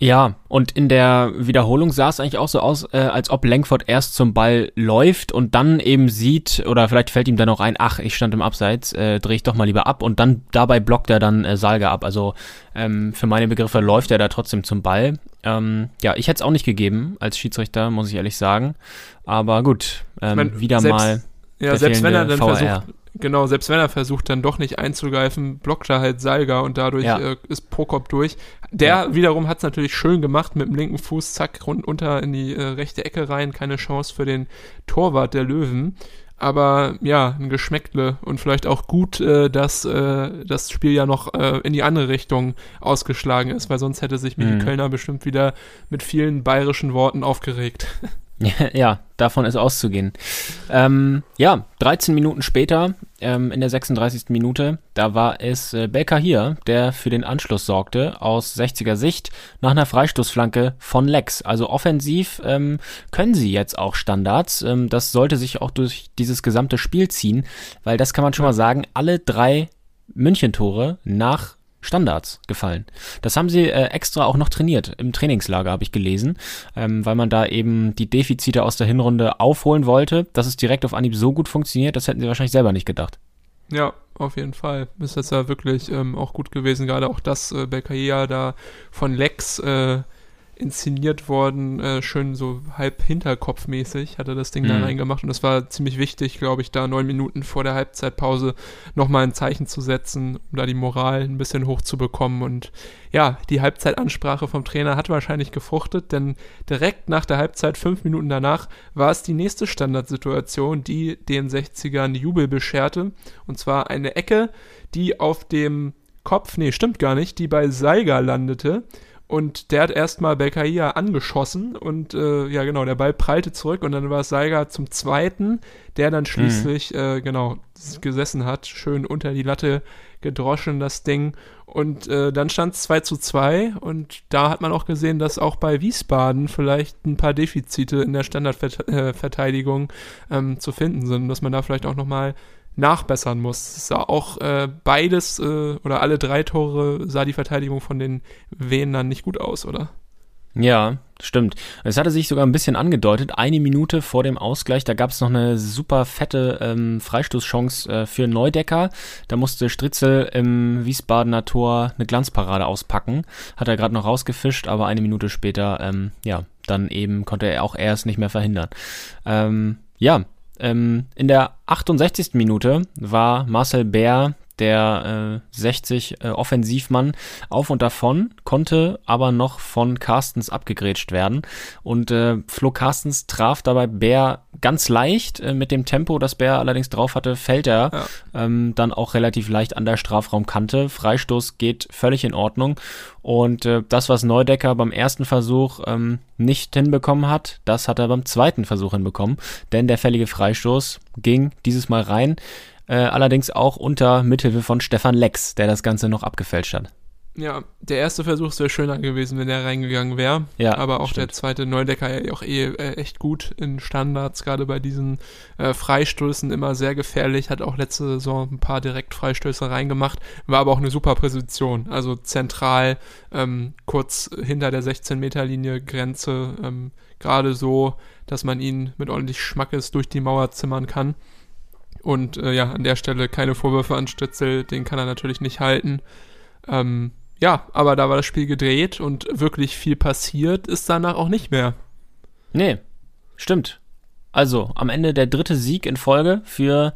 Ja, und in der Wiederholung sah es eigentlich auch so aus, äh, als ob Langford erst zum Ball läuft und dann eben sieht, oder vielleicht fällt ihm dann auch ein, ach, ich stand im Abseits, äh, drehe ich doch mal lieber ab und dann dabei blockt er dann äh, Salga ab. Also ähm, für meine Begriffe läuft er da trotzdem zum Ball. Ähm, ja, ich hätte es auch nicht gegeben als Schiedsrichter, muss ich ehrlich sagen. Aber gut, ähm, mein, wieder selbst- mal. Ja, selbst wenn er dann VAR. versucht, genau, selbst wenn er versucht, dann doch nicht einzugreifen, blockt er halt Salga und dadurch Ja. äh, ist Prokop durch. Der wiederum hat es natürlich schön gemacht mit dem linken Fuß, zack, rund unter in die äh, rechte Ecke rein, keine Chance für den Torwart der Löwen. Aber ja, ein Geschmäckle und vielleicht auch gut, äh, dass äh, das Spiel ja noch äh, in die andere Richtung ausgeschlagen ist, weil sonst hätte sich Michi Mhm. Kölner bestimmt wieder mit vielen bayerischen Worten aufgeregt. ja, davon ist auszugehen. Ähm, ja, 13 Minuten später, ähm, in der 36. Minute, da war es äh, Belka hier, der für den Anschluss sorgte, aus 60er Sicht, nach einer Freistoßflanke von Lex. Also offensiv ähm, können sie jetzt auch Standards. Ähm, das sollte sich auch durch dieses gesamte Spiel ziehen, weil das kann man schon mal sagen, alle drei München-Tore nach Standards gefallen. Das haben sie äh, extra auch noch trainiert im Trainingslager, habe ich gelesen, ähm, weil man da eben die Defizite aus der Hinrunde aufholen wollte. Dass es direkt auf Anhieb so gut funktioniert, das hätten sie wahrscheinlich selber nicht gedacht. Ja, auf jeden Fall. Ist jetzt ja wirklich ähm, auch gut gewesen. Gerade auch das äh, Belkaia da von Lex äh, inszeniert worden, äh, schön so halb hinterkopfmäßig hat er das Ding da Mhm. reingemacht. Und das war ziemlich wichtig, glaube ich, da neun Minuten vor der Halbzeitpause nochmal ein Zeichen zu setzen, um da die Moral ein bisschen hochzubekommen. Und ja, die Halbzeitansprache vom Trainer hat wahrscheinlich gefruchtet, denn direkt nach der Halbzeit, fünf Minuten danach, war es die nächste Standardsituation, die den 60ern Jubel bescherte. Und zwar eine Ecke, die auf dem Kopf, nee, stimmt gar nicht, die bei Seiger landete und der hat erstmal Belkaia angeschossen und äh, ja genau, der Ball prallte zurück und dann war es Seiger zum zweiten, der dann schließlich äh, genau gesessen hat, schön unter die Latte gedroschen das Ding. Und äh, dann stand es 2 zu 2 und da hat man auch gesehen, dass auch bei Wiesbaden vielleicht ein paar Defizite in der Standardverteidigung ähm, zu finden sind, dass man da vielleicht auch nochmal nachbessern muss. Es sah auch äh, beides äh, oder alle drei Tore sah die Verteidigung von den Venern nicht gut aus, oder? Ja, stimmt. Es hatte sich sogar ein bisschen angedeutet. Eine Minute vor dem Ausgleich, da gab es noch eine super fette ähm, Freistoßchance äh, für Neudecker. Da musste Stritzel im Wiesbadener Tor eine Glanzparade auspacken. Hat er gerade noch rausgefischt, aber eine Minute später, ähm, ja, dann eben konnte er auch erst nicht mehr verhindern. Ähm, ja, ähm, in der 68. Minute war Marcel Bär der äh, 60 äh, Offensivmann auf und davon, konnte aber noch von Carstens abgegrätscht werden. Und äh, Flo Carstens traf dabei Bär ganz leicht. Äh, mit dem Tempo, das Bär allerdings drauf hatte, fällt er Ja. ähm, dann auch relativ leicht an der Strafraumkante. Freistoß geht völlig in Ordnung. Und äh, das, was Neudecker beim ersten Versuch ähm, nicht hinbekommen hat, das hat er beim zweiten Versuch hinbekommen. Denn der fällige Freistoß ging dieses Mal rein. Äh, allerdings auch unter Mithilfe von Stefan Lex, der das Ganze noch abgefälscht hat. Ja, der erste Versuch wäre schöner gewesen, wenn der reingegangen wäre. Ja, aber auch der stimmt. zweite Neudecker ja auch eh äh, echt gut in Standards, gerade bei diesen äh, Freistößen immer sehr gefährlich, hat auch letzte Saison ein paar Direktfreistöße reingemacht, war aber auch eine super Position, also zentral, ähm, kurz hinter der 16-Meter-Linie Grenze, ähm, gerade so, dass man ihn mit ordentlich Schmackes durch die Mauer zimmern kann. Und äh, ja, an der Stelle keine Vorwürfe an Stützel, den kann er natürlich nicht halten. Ähm, ja, aber da war das Spiel gedreht und wirklich viel passiert ist danach auch nicht mehr. Nee, stimmt. Also, am Ende der dritte Sieg in Folge für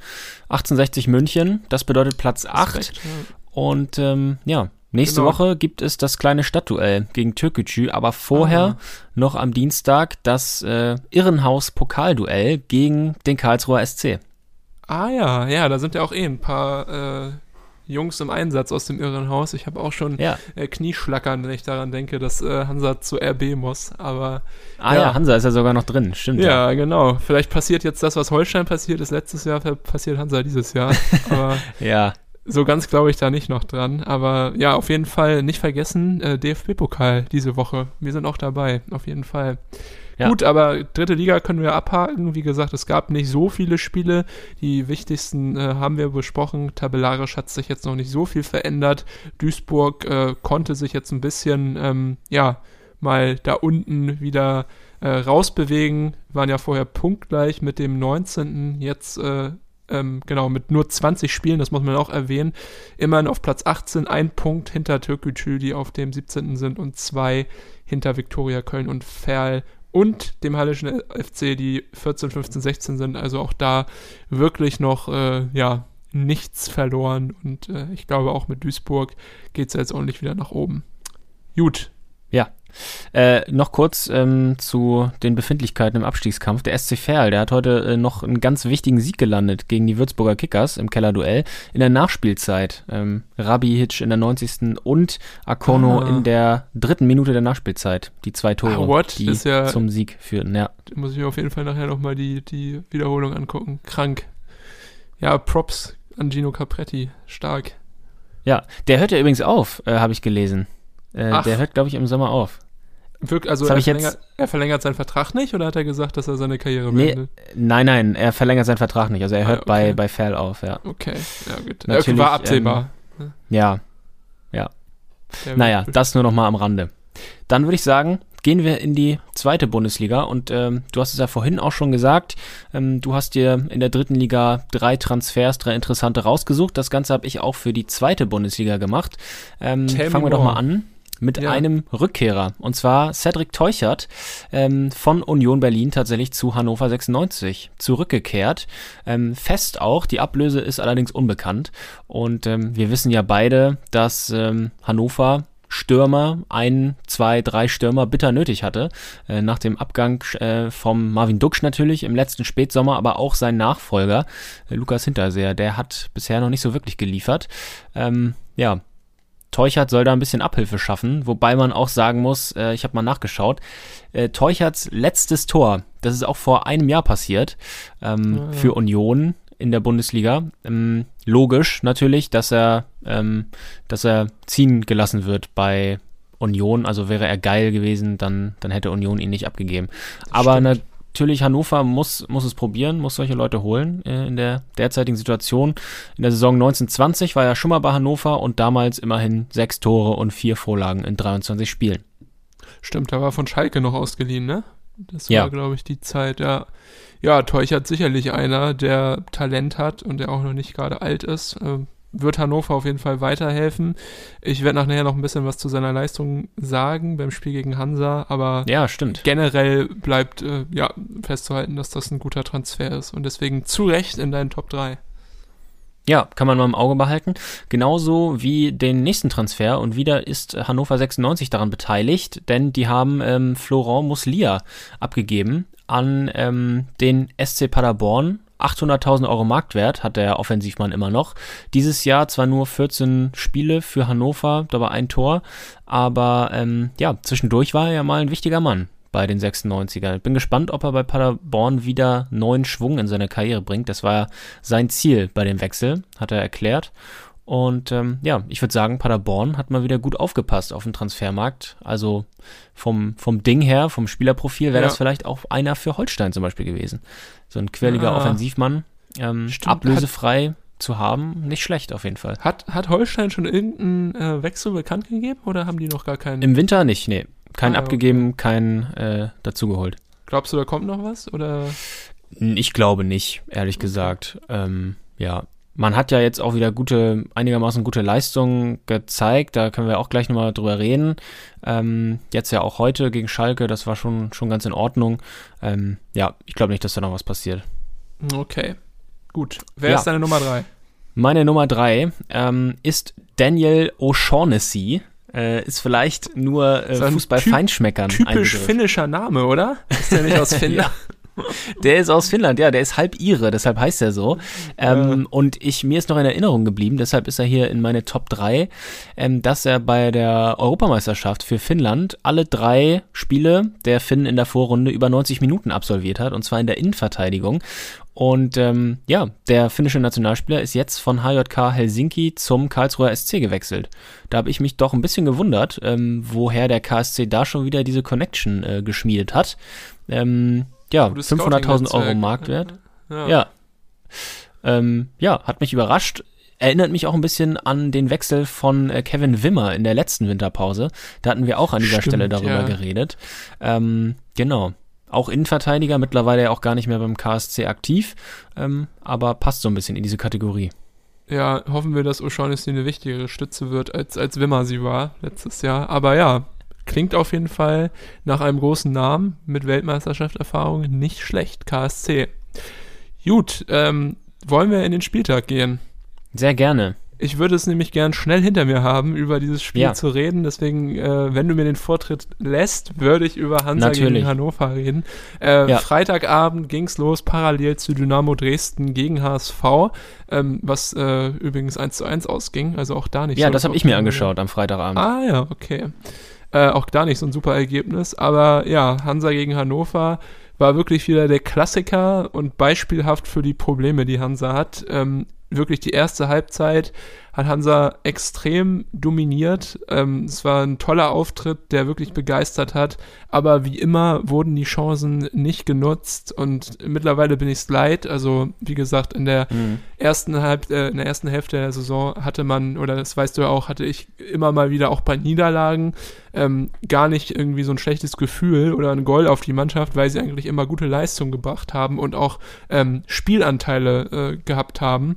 1860 München. Das bedeutet Platz 8. Respekt, ja. Und ähm, ja, nächste Genau. Woche gibt es das kleine Stadtduell gegen Türkgücü, aber vorher Aha. noch am Dienstag das äh, Irrenhaus-Pokalduell gegen den Karlsruher SC. Ah ja, ja, da sind ja auch eh ein paar äh, Jungs im Einsatz aus dem Irrenhaus. Ich habe auch schon Ja. äh, Knieschlackern, wenn ich daran denke, dass äh, Hansa zu RB muss. Aber Ah Ja. ja. Hansa ist ja sogar noch drin, stimmt. ja, genau. Vielleicht passiert jetzt das, was Holstein passiert ist letztes Jahr, passiert Hansa dieses Jahr. Aber Ja, so ganz glaube ich da nicht noch dran. Aber ja, auf jeden Fall nicht vergessen, äh, DFB-Pokal diese Woche. Wir sind auch dabei, auf jeden Fall. Ja. Gut, aber dritte Liga können wir abhaken. Wie gesagt, es gab nicht so viele Spiele. Die wichtigsten äh, haben wir besprochen. Tabellarisch hat sich jetzt noch nicht so viel verändert. Duisburg äh, konnte sich jetzt ein bisschen, ähm, ja, mal da unten wieder äh, rausbewegen. Waren ja vorher punktgleich mit dem 19. Jetzt äh, ähm, genau, mit nur 20 Spielen, das muss man auch erwähnen, immerhin auf Platz 18, ein Punkt hinter Türkgücü, die auf dem 17. sind und zwei hinter Viktoria Köln und Ferl und dem Hallischen FC, die 14, 15, 16 sind. Also auch da wirklich noch, äh, ja, nichts verloren und äh, ich glaube auch mit Duisburg geht es jetzt ordentlich wieder nach oben. Gut, Äh, noch kurz ähm, zu den Befindlichkeiten im Abstiegskampf. Der SC Verl, der hat heute äh, noch einen ganz wichtigen Sieg gelandet gegen die Würzburger Kickers im Kellerduell in der Nachspielzeit. Ähm, Rabihic in der 90. und Akono Ah. in der dritten Minute der Nachspielzeit. Die zwei Tore, Ah, die ja- zum Sieg führten. Ja. Muss ich mir auf jeden Fall nachher nochmal die, die Wiederholung angucken. Krank. Ja, Props an Gino Capretti. Stark. ja, der hört ja übrigens auf, äh, habe ich gelesen. Äh, der hört, glaube ich, im Sommer auf. Wirk, also er verlängert, jetzt- er verlängert seinen Vertrag nicht oder hat er gesagt, dass er seine Karriere Nee, beendet? Nein, nein, er verlängert seinen Vertrag nicht. Also er Ah, hört bei, okay. bei Ferl auf, ja. Okay, ja gut. Natürlich, war absehbar. Ja, Der Naja, wird- das nur noch mal am Rande. Dann würde ich sagen, gehen wir in die zweite Bundesliga und ähm, du hast es ja vorhin auch schon gesagt, ähm, du hast dir in der dritten Liga drei Transfers, drei interessante rausgesucht. Das Ganze habe ich auch für die zweite Bundesliga gemacht. Ähm, fangen wir doch mal an mit Ja. einem Rückkehrer und zwar Cedric Teuchert ähm, von Union Berlin tatsächlich zu Hannover 96 zurückgekehrt. Ähm, fest auch, die Ablöse ist allerdings unbekannt und ähm, wir wissen ja beide, dass ähm, Hannover Stürmer, ein, zwei, drei Stürmer bitter nötig hatte. Äh, nach dem Abgang äh, vom Marvin Duksch natürlich im letzten Spätsommer, aber auch sein Nachfolger, äh, Lukas Hinterseher, der hat bisher noch nicht so wirklich geliefert. Ähm, ja, Teuchert soll da ein bisschen Abhilfe schaffen, wobei man auch sagen muss, äh, ich habe mal nachgeschaut, äh, Teucherts letztes Tor, das ist auch vor einem Jahr passiert, ähm, Ah, ja. für Union in der Bundesliga. Ähm, logisch natürlich, dass er, ähm, dass er ziehen gelassen wird bei Union. Also wäre er geil gewesen, dann, dann hätte Union ihn nicht abgegeben. Aber stimmt. Natürlich, Hannover muss, muss es probieren, muss solche Leute holen äh, in der derzeitigen Situation. In der Saison 1920 war er schon mal bei Hannover und damals immerhin sechs Tore und vier Vorlagen in 23 Spielen. Stimmt, da war von Schalke noch ausgeliehen, ne? Das Ja. war, glaube ich, die Zeit, ja. Ja, Teuchert sicherlich einer, der Talent hat und der auch noch nicht gerade alt ist. Ähm, wird Hannover auf jeden Fall weiterhelfen. Ich werde nachher noch ein bisschen was zu seiner Leistung sagen beim Spiel gegen Hansa, aber Ja, stimmt. generell bleibt äh, ja festzuhalten, dass das ein guter Transfer ist und deswegen zu Recht in deinen Top 3. Ja, kann man mal im Auge behalten. Genauso wie den nächsten Transfer. Und wieder ist Hannover 96 daran beteiligt, denn die haben ähm, Florent Muslia abgegeben an ähm, den SC Paderborn. 800.000 Euro Marktwert hat der Offensivmann immer noch. Dieses Jahr zwar nur 14 Spiele für Hannover, dabei ein Tor, aber ähm, ja, zwischendurch war er ja mal ein wichtiger Mann bei den 96ern. Bin gespannt, ob er bei Paderborn wieder neuen Schwung in seine Karriere bringt. Das war ja sein Ziel bei dem Wechsel, hat er erklärt. Und ähm, ja, ich würde sagen, Paderborn hat mal wieder gut aufgepasst auf den Transfermarkt. Also vom, vom Ding her, vom Spielerprofil wäre Ja. das vielleicht auch einer für Holstein zum Beispiel gewesen. So ein quirliger Ja. Offensivmann, ähm, Stimmt, ablösefrei zu haben, nicht schlecht auf jeden Fall. Hat, hat Holstein schon irgendeinen äh, Wechsel bekannt gegeben oder haben die noch gar keinen? Im Winter nicht, nee. Kein Ah, okay. abgegeben, kein äh, dazugeholt. Glaubst du, da kommt noch was? Oder Ich glaube nicht, ehrlich gesagt. Ähm, ja, man hat ja jetzt auch wieder gute, einigermaßen gute Leistungen gezeigt. Da können wir auch gleich nochmal drüber reden. Ähm, jetzt ja auch heute gegen Schalke, das war schon, schon ganz in Ordnung. Ähm, ja, ich glaube nicht, dass da noch was passiert. Okay. Gut. Wer Ja. ist deine Nummer drei? Meine Nummer drei ähm, ist Daniel O'Shaughnessy. Äh, ist vielleicht nur äh, Fußball-Feinschmeckern ein Typisch finnischer Name, oder? Ist der nicht aus Finnland? Der ist aus Finnland, ja, der ist halb Ire, deshalb heißt er so. Ähm, Und ich, mir ist noch in Erinnerung geblieben, deshalb ist er hier in meine Top 3, ähm, dass er bei der Europameisterschaft für Finnland alle drei Spiele der Finnen in der Vorrunde über 90 Minuten absolviert hat, und zwar in der Innenverteidigung. Und ähm, ja, der finnische Nationalspieler ist jetzt von HJK Helsinki zum Karlsruher SC gewechselt. Da habe ich mich doch ein bisschen gewundert, ähm, woher der KSC da schon wieder diese Connection äh, geschmiedet hat. Ähm, ja, Gutes 500.000 Euro. Marktwert. Ja. Ja. Ähm, ja, hat mich überrascht. Erinnert mich auch ein bisschen an den Wechsel von äh, Kevin Wimmer in der letzten Winterpause. Da hatten wir auch an dieser Stimmt, Stelle darüber ja. geredet. Ähm, genau. Auch Innenverteidiger, mittlerweile auch gar nicht mehr beim KSC aktiv, ähm, aber passt so ein bisschen in diese Kategorie. Ja, hoffen wir, dass O'Shaughnessy eine wichtigere Stütze wird, als, als Wimmer sie war letztes Jahr. Aber ja, klingt auf jeden Fall nach einem großen Namen mit Weltmeisterschaftserfahrung nicht schlecht, KSC. Gut, ähm, wollen wir in den Spieltag gehen? Sehr gerne. Ich würde es nämlich gern schnell hinter mir haben, über dieses Spiel Ja. zu reden. Deswegen, äh, wenn du mir den Vortritt lässt, würde ich über Hansa Natürlich. gegen Hannover reden. Äh, Ja. Freitagabend ging's los, parallel zu Dynamo Dresden gegen HSV, ähm, was äh, übrigens 1 zu 1 ausging. Also auch da nicht Ja, so das habe ich mir angeschaut am Freitagabend. Ah ja, okay. Äh, auch da nicht so ein super Ergebnis. Aber ja, Hansa gegen Hannover war wirklich wieder der Klassiker und beispielhaft für die Probleme, die Hansa hat. Ähm, wirklich die erste Halbzeit hat Hansa extrem dominiert. Ähm, es war ein toller Auftritt, der wirklich begeistert hat. Aber wie immer wurden die Chancen nicht genutzt und mittlerweile bin ich es leid. Also wie gesagt, in der Mhm. ersten Halb, äh, in der ersten Hälfte der Saison hatte man, oder das weißt du ja auch, hatte ich immer mal wieder auch bei Niederlagen ähm, gar nicht irgendwie so ein schlechtes Gefühl oder ein Goal auf die Mannschaft, weil sie eigentlich immer gute Leistung gebracht haben und auch ähm, Spielanteile äh, gehabt haben.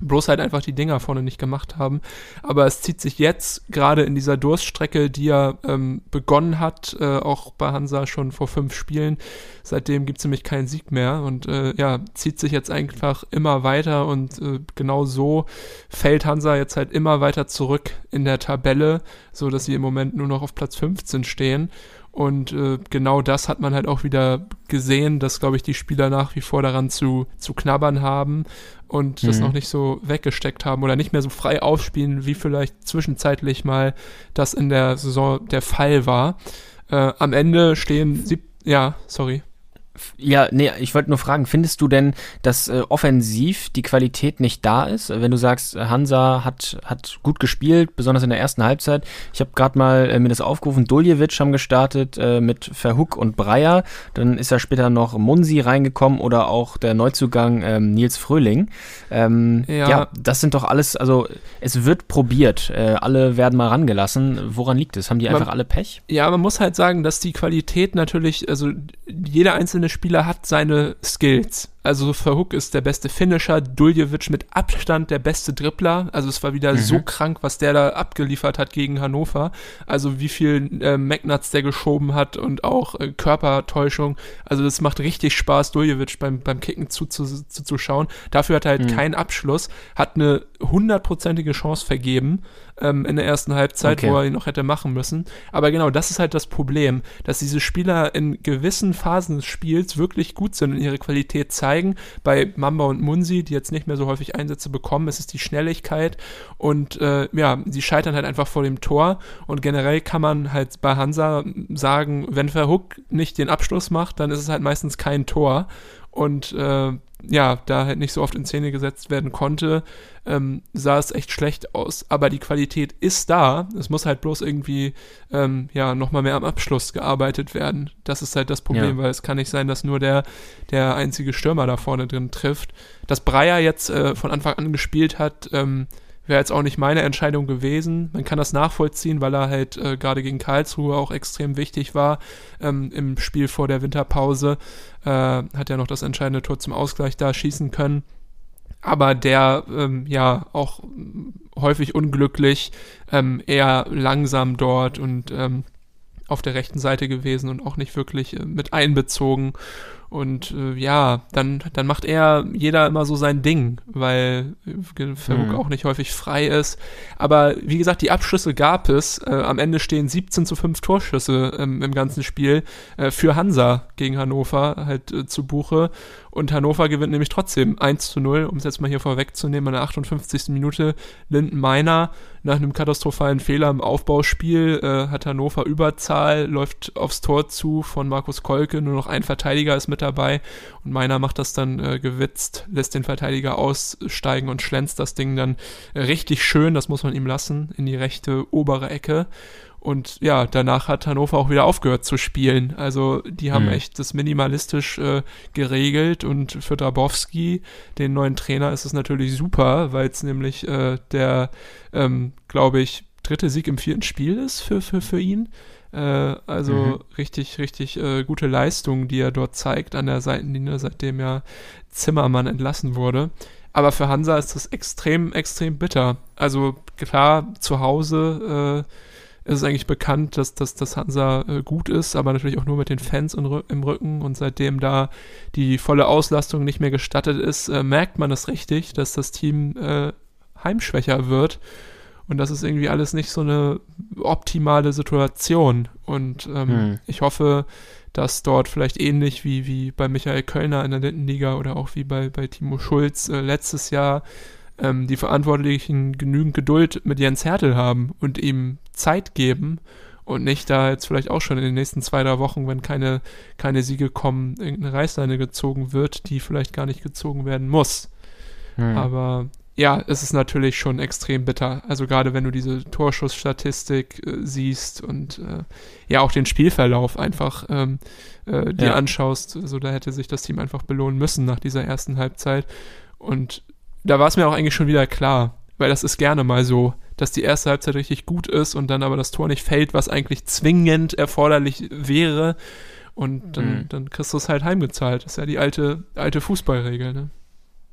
Bloß halt einfach die Dinger vorne nicht gemacht haben. Aber es zieht sich jetzt gerade in dieser Durststrecke, die ja ähm, begonnen hat, äh, auch bei Hansa schon vor fünf Spielen. Seitdem gibt es nämlich keinen Sieg mehr und äh, ja, zieht sich jetzt einfach immer weiter und äh, genau so fällt Hansa jetzt halt immer weiter zurück in der Tabelle, so dass sie im Moment nur noch auf Platz 15 stehen. Und äh, genau das hat man halt auch wieder gesehen, dass, glaube ich, die Spieler nach wie vor daran zu, zu knabbern haben und das Mhm. noch nicht so weggesteckt haben oder nicht mehr so frei aufspielen, wie vielleicht zwischenzeitlich mal das in der Saison der Fall war. Äh, am Ende stehen sieb ja, sorry. Ja, nee, ich wollte nur fragen, findest du denn, dass äh, offensiv die Qualität nicht da ist? Wenn du sagst, äh, Hansa hat, hat gut gespielt, besonders in der ersten Halbzeit. Ich habe gerade mal äh, mir das aufgerufen, Duljevic haben gestartet äh, mit Verhook und Breyer. Dann ist ja später noch Munsi reingekommen oder auch der Neuzugang ähm, Nils Fröhling. Ähm, Ja. ja. das sind doch alles, also es wird probiert. Äh, alle werden mal rangelassen. Woran liegt es? Haben die Man- einfach alle Pech? Ja, man muss halt sagen, dass die Qualität natürlich, also jeder einzelne Spieler hat seine Skills. Also Verhook ist der beste Finisher, Duljevic mit Abstand der beste Dribbler. Also es war wieder so krank, was der da abgeliefert hat gegen Hannover. Also wie viel äh, Magnuts der geschoben hat und auch äh, Körpertäuschung. Also das macht richtig Spaß, Duljevic beim, beim Kicken zuzuschauen. Zu, zuzuschauen. Dafür hat er halt keinen Abschluss, hat eine hundertprozentige Chance vergeben ähm, in der ersten Halbzeit, Okay. wo er ihn noch hätte machen müssen. Aber genau, das ist halt das Problem, dass diese Spieler in gewissen Phasen des Spiels wirklich gut sind und ihre Qualität zeigen. Bei Mamba und Munsi, die jetzt nicht mehr so häufig Einsätze bekommen, ist es die Schnelligkeit und äh, ja, sie scheitern halt einfach vor dem Tor und generell kann man halt bei Hansa sagen, wenn Verhook nicht den Abschluss macht, dann ist es halt meistens kein Tor und äh, ja, da halt nicht so oft in Szene gesetzt werden konnte, ähm, sah es echt schlecht aus. Aber die Qualität ist da. Es muss halt bloß irgendwie ähm, ja nochmal mehr am Abschluss gearbeitet werden. Das ist halt das Problem, Ja. weil es kann nicht sein, dass nur der, der einzige Stürmer da vorne drin trifft. Dass Breyer jetzt äh, von Anfang an gespielt hat, ähm, wäre jetzt auch nicht meine Entscheidung gewesen. Man kann das nachvollziehen, weil er halt äh, gerade gegen Karlsruhe auch extrem wichtig war ähm, im Spiel vor der Winterpause. Äh, hat ja noch das entscheidende Tor zum Ausgleich da schießen können. Aber der ähm, ja auch häufig unglücklich, ähm, eher langsam dort und ähm, auf der rechten Seite gewesen und auch nicht wirklich äh, mit einbezogen. Und äh, ja, dann, dann macht er jeder immer so sein Ding, weil Verhoek mhm. auch nicht häufig frei ist. Aber wie gesagt, die Abschlüsse gab es. Äh, am Ende stehen 17 zu 5 Torschüsse ähm, im ganzen Spiel äh, für Hansa gegen Hannover halt äh, zu Buche. Und Hannover gewinnt nämlich trotzdem 1 zu 0, um es jetzt mal hier vorwegzunehmen, in der 58. Minute. Linden Meiner nach einem katastrophalen Fehler im Aufbauspiel äh, hat Hannover Überzahl, läuft aufs Tor zu von Markus Kolke, nur noch ein Verteidiger ist mit dabei und Meiner macht das dann äh, gewitzt, lässt den Verteidiger aussteigen und schlänzt das Ding dann richtig schön, das muss man ihm lassen, in die rechte obere Ecke. Und ja, danach hat Hannover auch wieder aufgehört zu spielen. Also die haben mhm. echt das minimalistisch äh, geregelt und für Drabowski, den neuen Trainer, ist es natürlich super, weil es nämlich äh, der, ähm, glaube ich, dritte Sieg im vierten Spiel ist für, für, für ihn. Äh, also mhm. richtig, richtig äh, gute Leistung, die er dort zeigt an der Seitenlinie, seitdem ja Zimmermann entlassen wurde. Aber für Hansa ist das extrem, extrem bitter. Also klar, zu Hause äh, ist es eigentlich bekannt, dass, dass, dass Hansa äh, gut ist, aber natürlich auch nur mit den Fans im, im Rücken. Und seitdem da die volle Auslastung nicht mehr gestattet ist, äh, merkt man es richtig, dass das Team äh, heimschwächer wird. Und das ist irgendwie alles nicht so eine optimale Situation. Und ähm, hm. ich hoffe, dass dort vielleicht ähnlich wie, wie bei Michael Kölner in der Lindenliga oder auch wie bei, bei Timo Schulz äh, letztes Jahr ähm, die Verantwortlichen genügend Geduld mit Jens Hertel haben und ihm Zeit geben und nicht da jetzt vielleicht auch schon in den nächsten zwei, drei Wochen, wenn keine, keine Siege kommen, irgendeine Reißleine gezogen wird, die vielleicht gar nicht gezogen werden muss. Hm. Aber ja, es ist natürlich schon extrem bitter. Also gerade wenn du diese Torschussstatistik äh, siehst und äh, ja auch den Spielverlauf einfach ähm, äh, dir ja. anschaust, so da hätte sich das Team einfach belohnen müssen nach dieser ersten Halbzeit. Und da war es mir auch eigentlich schon wieder klar, weil das ist gerne mal so, dass die erste Halbzeit richtig gut ist und dann aber das Tor nicht fällt, was eigentlich zwingend erforderlich wäre. Und dann, mhm. dann kriegst du es halt heimgezahlt. Das ist ja die alte, alte Fußballregel, ne?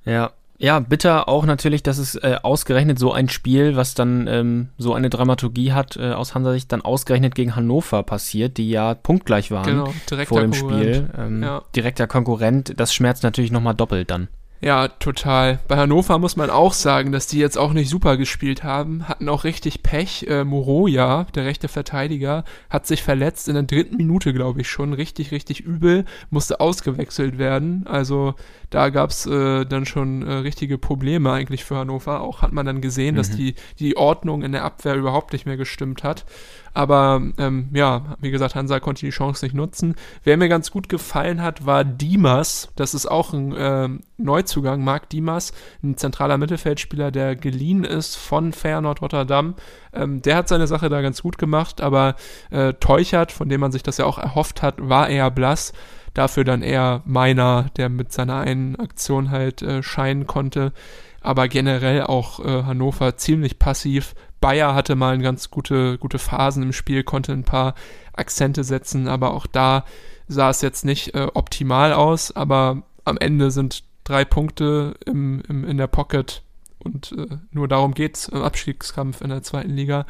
Ja, ja, bitter auch natürlich, dass es äh, ausgerechnet so ein Spiel, was dann ähm, so eine Dramaturgie hat, äh, aus Hansa Sicht dann ausgerechnet gegen Hannover passiert, die ja punktgleich waren genau, vor dem Spiel. Ähm, ja. Direkter Konkurrent, das schmerzt natürlich nochmal doppelt dann. Ja, total. Bei Hannover muss man auch sagen, dass die jetzt auch nicht super gespielt haben, hatten auch richtig Pech. Äh, Moroja, der rechte Verteidiger, hat sich verletzt in der dritten Minute, glaube ich schon, richtig, richtig übel, musste ausgewechselt werden. Also da gab's äh, dann schon äh, richtige Probleme eigentlich für Hannover. Auch hat man dann gesehen, mhm. dass die, die Ordnung in der Abwehr überhaupt nicht mehr gestimmt hat. Aber ähm, ja, wie gesagt, Hansa konnte die Chance nicht nutzen. Wer mir ganz gut gefallen hat, war Dimas. Das ist auch ein äh, Neuzugang, Marc Dimas, ein zentraler Mittelfeldspieler, der geliehen ist von Feyenoord Rotterdam. Ähm, der hat seine Sache da ganz gut gemacht, aber äh, Teuchert, von dem man sich das ja auch erhofft hat, war eher blass. Dafür dann eher Meiner, der mit seiner einen Aktion halt äh, scheinen konnte aber generell auch äh, Hannover ziemlich passiv. Bayer hatte mal ganz gute, gute Phasen im Spiel, konnte ein paar Akzente setzen, aber auch da sah es jetzt nicht äh, optimal aus. Aber am Ende sind drei Punkte im, im, in der Pocket und äh, nur darum geht es im Abstiegskampf in der zweiten Liga.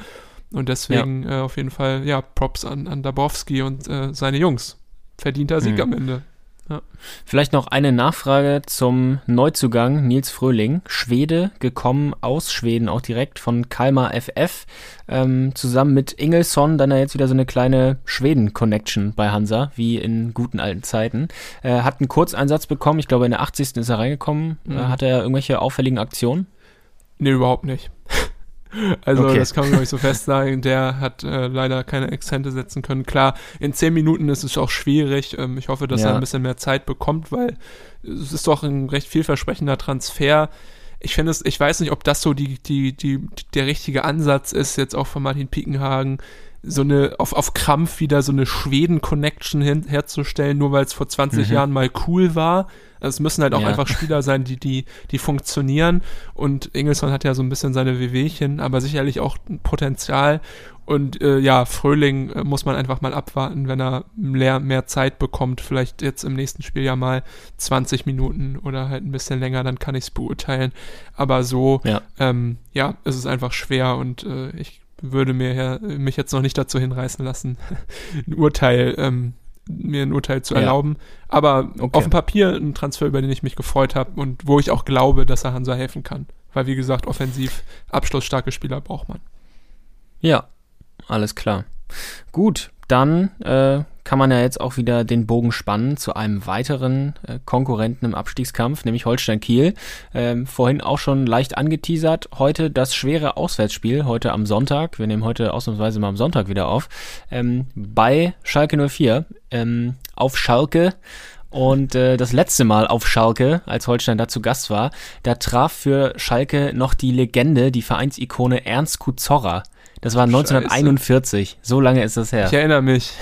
Und deswegen ja. äh, auf jeden Fall, ja, Props an, an Dabowski und äh, seine Jungs. Verdienter Sieg mhm. am Ende. Ja. Vielleicht noch eine Nachfrage zum Neuzugang Nils Fröhling. Schwede, gekommen aus Schweden, auch direkt von Kalmar FF. Ähm, zusammen mit Ingelsson dann ja jetzt wieder so eine kleine Schweden-Connection bei Hansa, wie in guten alten Zeiten. Äh, hat einen Kurzeinsatz bekommen, ich glaube in der 80. ist er reingekommen. Mhm. Äh, hat er irgendwelche auffälligen Aktionen? Nee, überhaupt nicht. Also okay. das kann man, glaube ich, so fest sagen. Der hat äh, leider keine Exzente setzen können. Klar, in zehn Minuten ist es auch schwierig. Ähm, ich hoffe, dass ja. er ein bisschen mehr Zeit bekommt, weil es ist doch ein recht vielversprechender Transfer. Ich finde es, ich weiß nicht, ob das so die, die, die, der richtige Ansatz ist, jetzt auch von Martin Piekenhagen, so eine, auf, auf Krampf wieder so eine Schweden-Connection herzustellen, nur weil es vor 20 mhm. Jahren mal cool war. Also es müssen halt auch ja. einfach Spieler sein, die, die, die funktionieren. Und Ingelsson hat ja so ein bisschen seine Wehwehchen, aber sicherlich auch Potenzial. Und äh, ja, Fröhling äh, muss man einfach mal abwarten, wenn er mehr, mehr Zeit bekommt. Vielleicht jetzt im nächsten Spiel ja mal 20 Minuten oder halt ein bisschen länger, dann kann ich es beurteilen. Aber so, ja, ähm, ja ist es einfach schwer und äh, ich würde mir ja, mich jetzt noch nicht dazu hinreißen lassen, ein Urteil ähm, mir ein Urteil zu Ja. erlauben. Aber Okay. auf dem Papier ein Transfer, über den ich mich gefreut habe und wo ich auch glaube, dass er Hansa helfen kann. Weil, wie gesagt, offensiv abschlussstarke Spieler braucht man. Ja, alles klar. Gut, dann äh, kann man ja jetzt auch wieder den Bogen spannen zu einem weiteren äh, Konkurrenten im Abstiegskampf, nämlich Holstein Kiel. Ähm, vorhin auch schon leicht angeteasert. Heute das schwere Auswärtsspiel, heute am Sonntag. Wir nehmen heute ausnahmsweise mal am Sonntag wieder auf. Ähm, bei Schalke 04 ähm, auf Schalke. Und äh, das letzte Mal auf Schalke, als Holstein da zu Gast war, da traf für Schalke noch die Legende, die Vereinsikone Ernst Kuzorra. Das war 1941. So lange ist das her. Ich erinnere mich.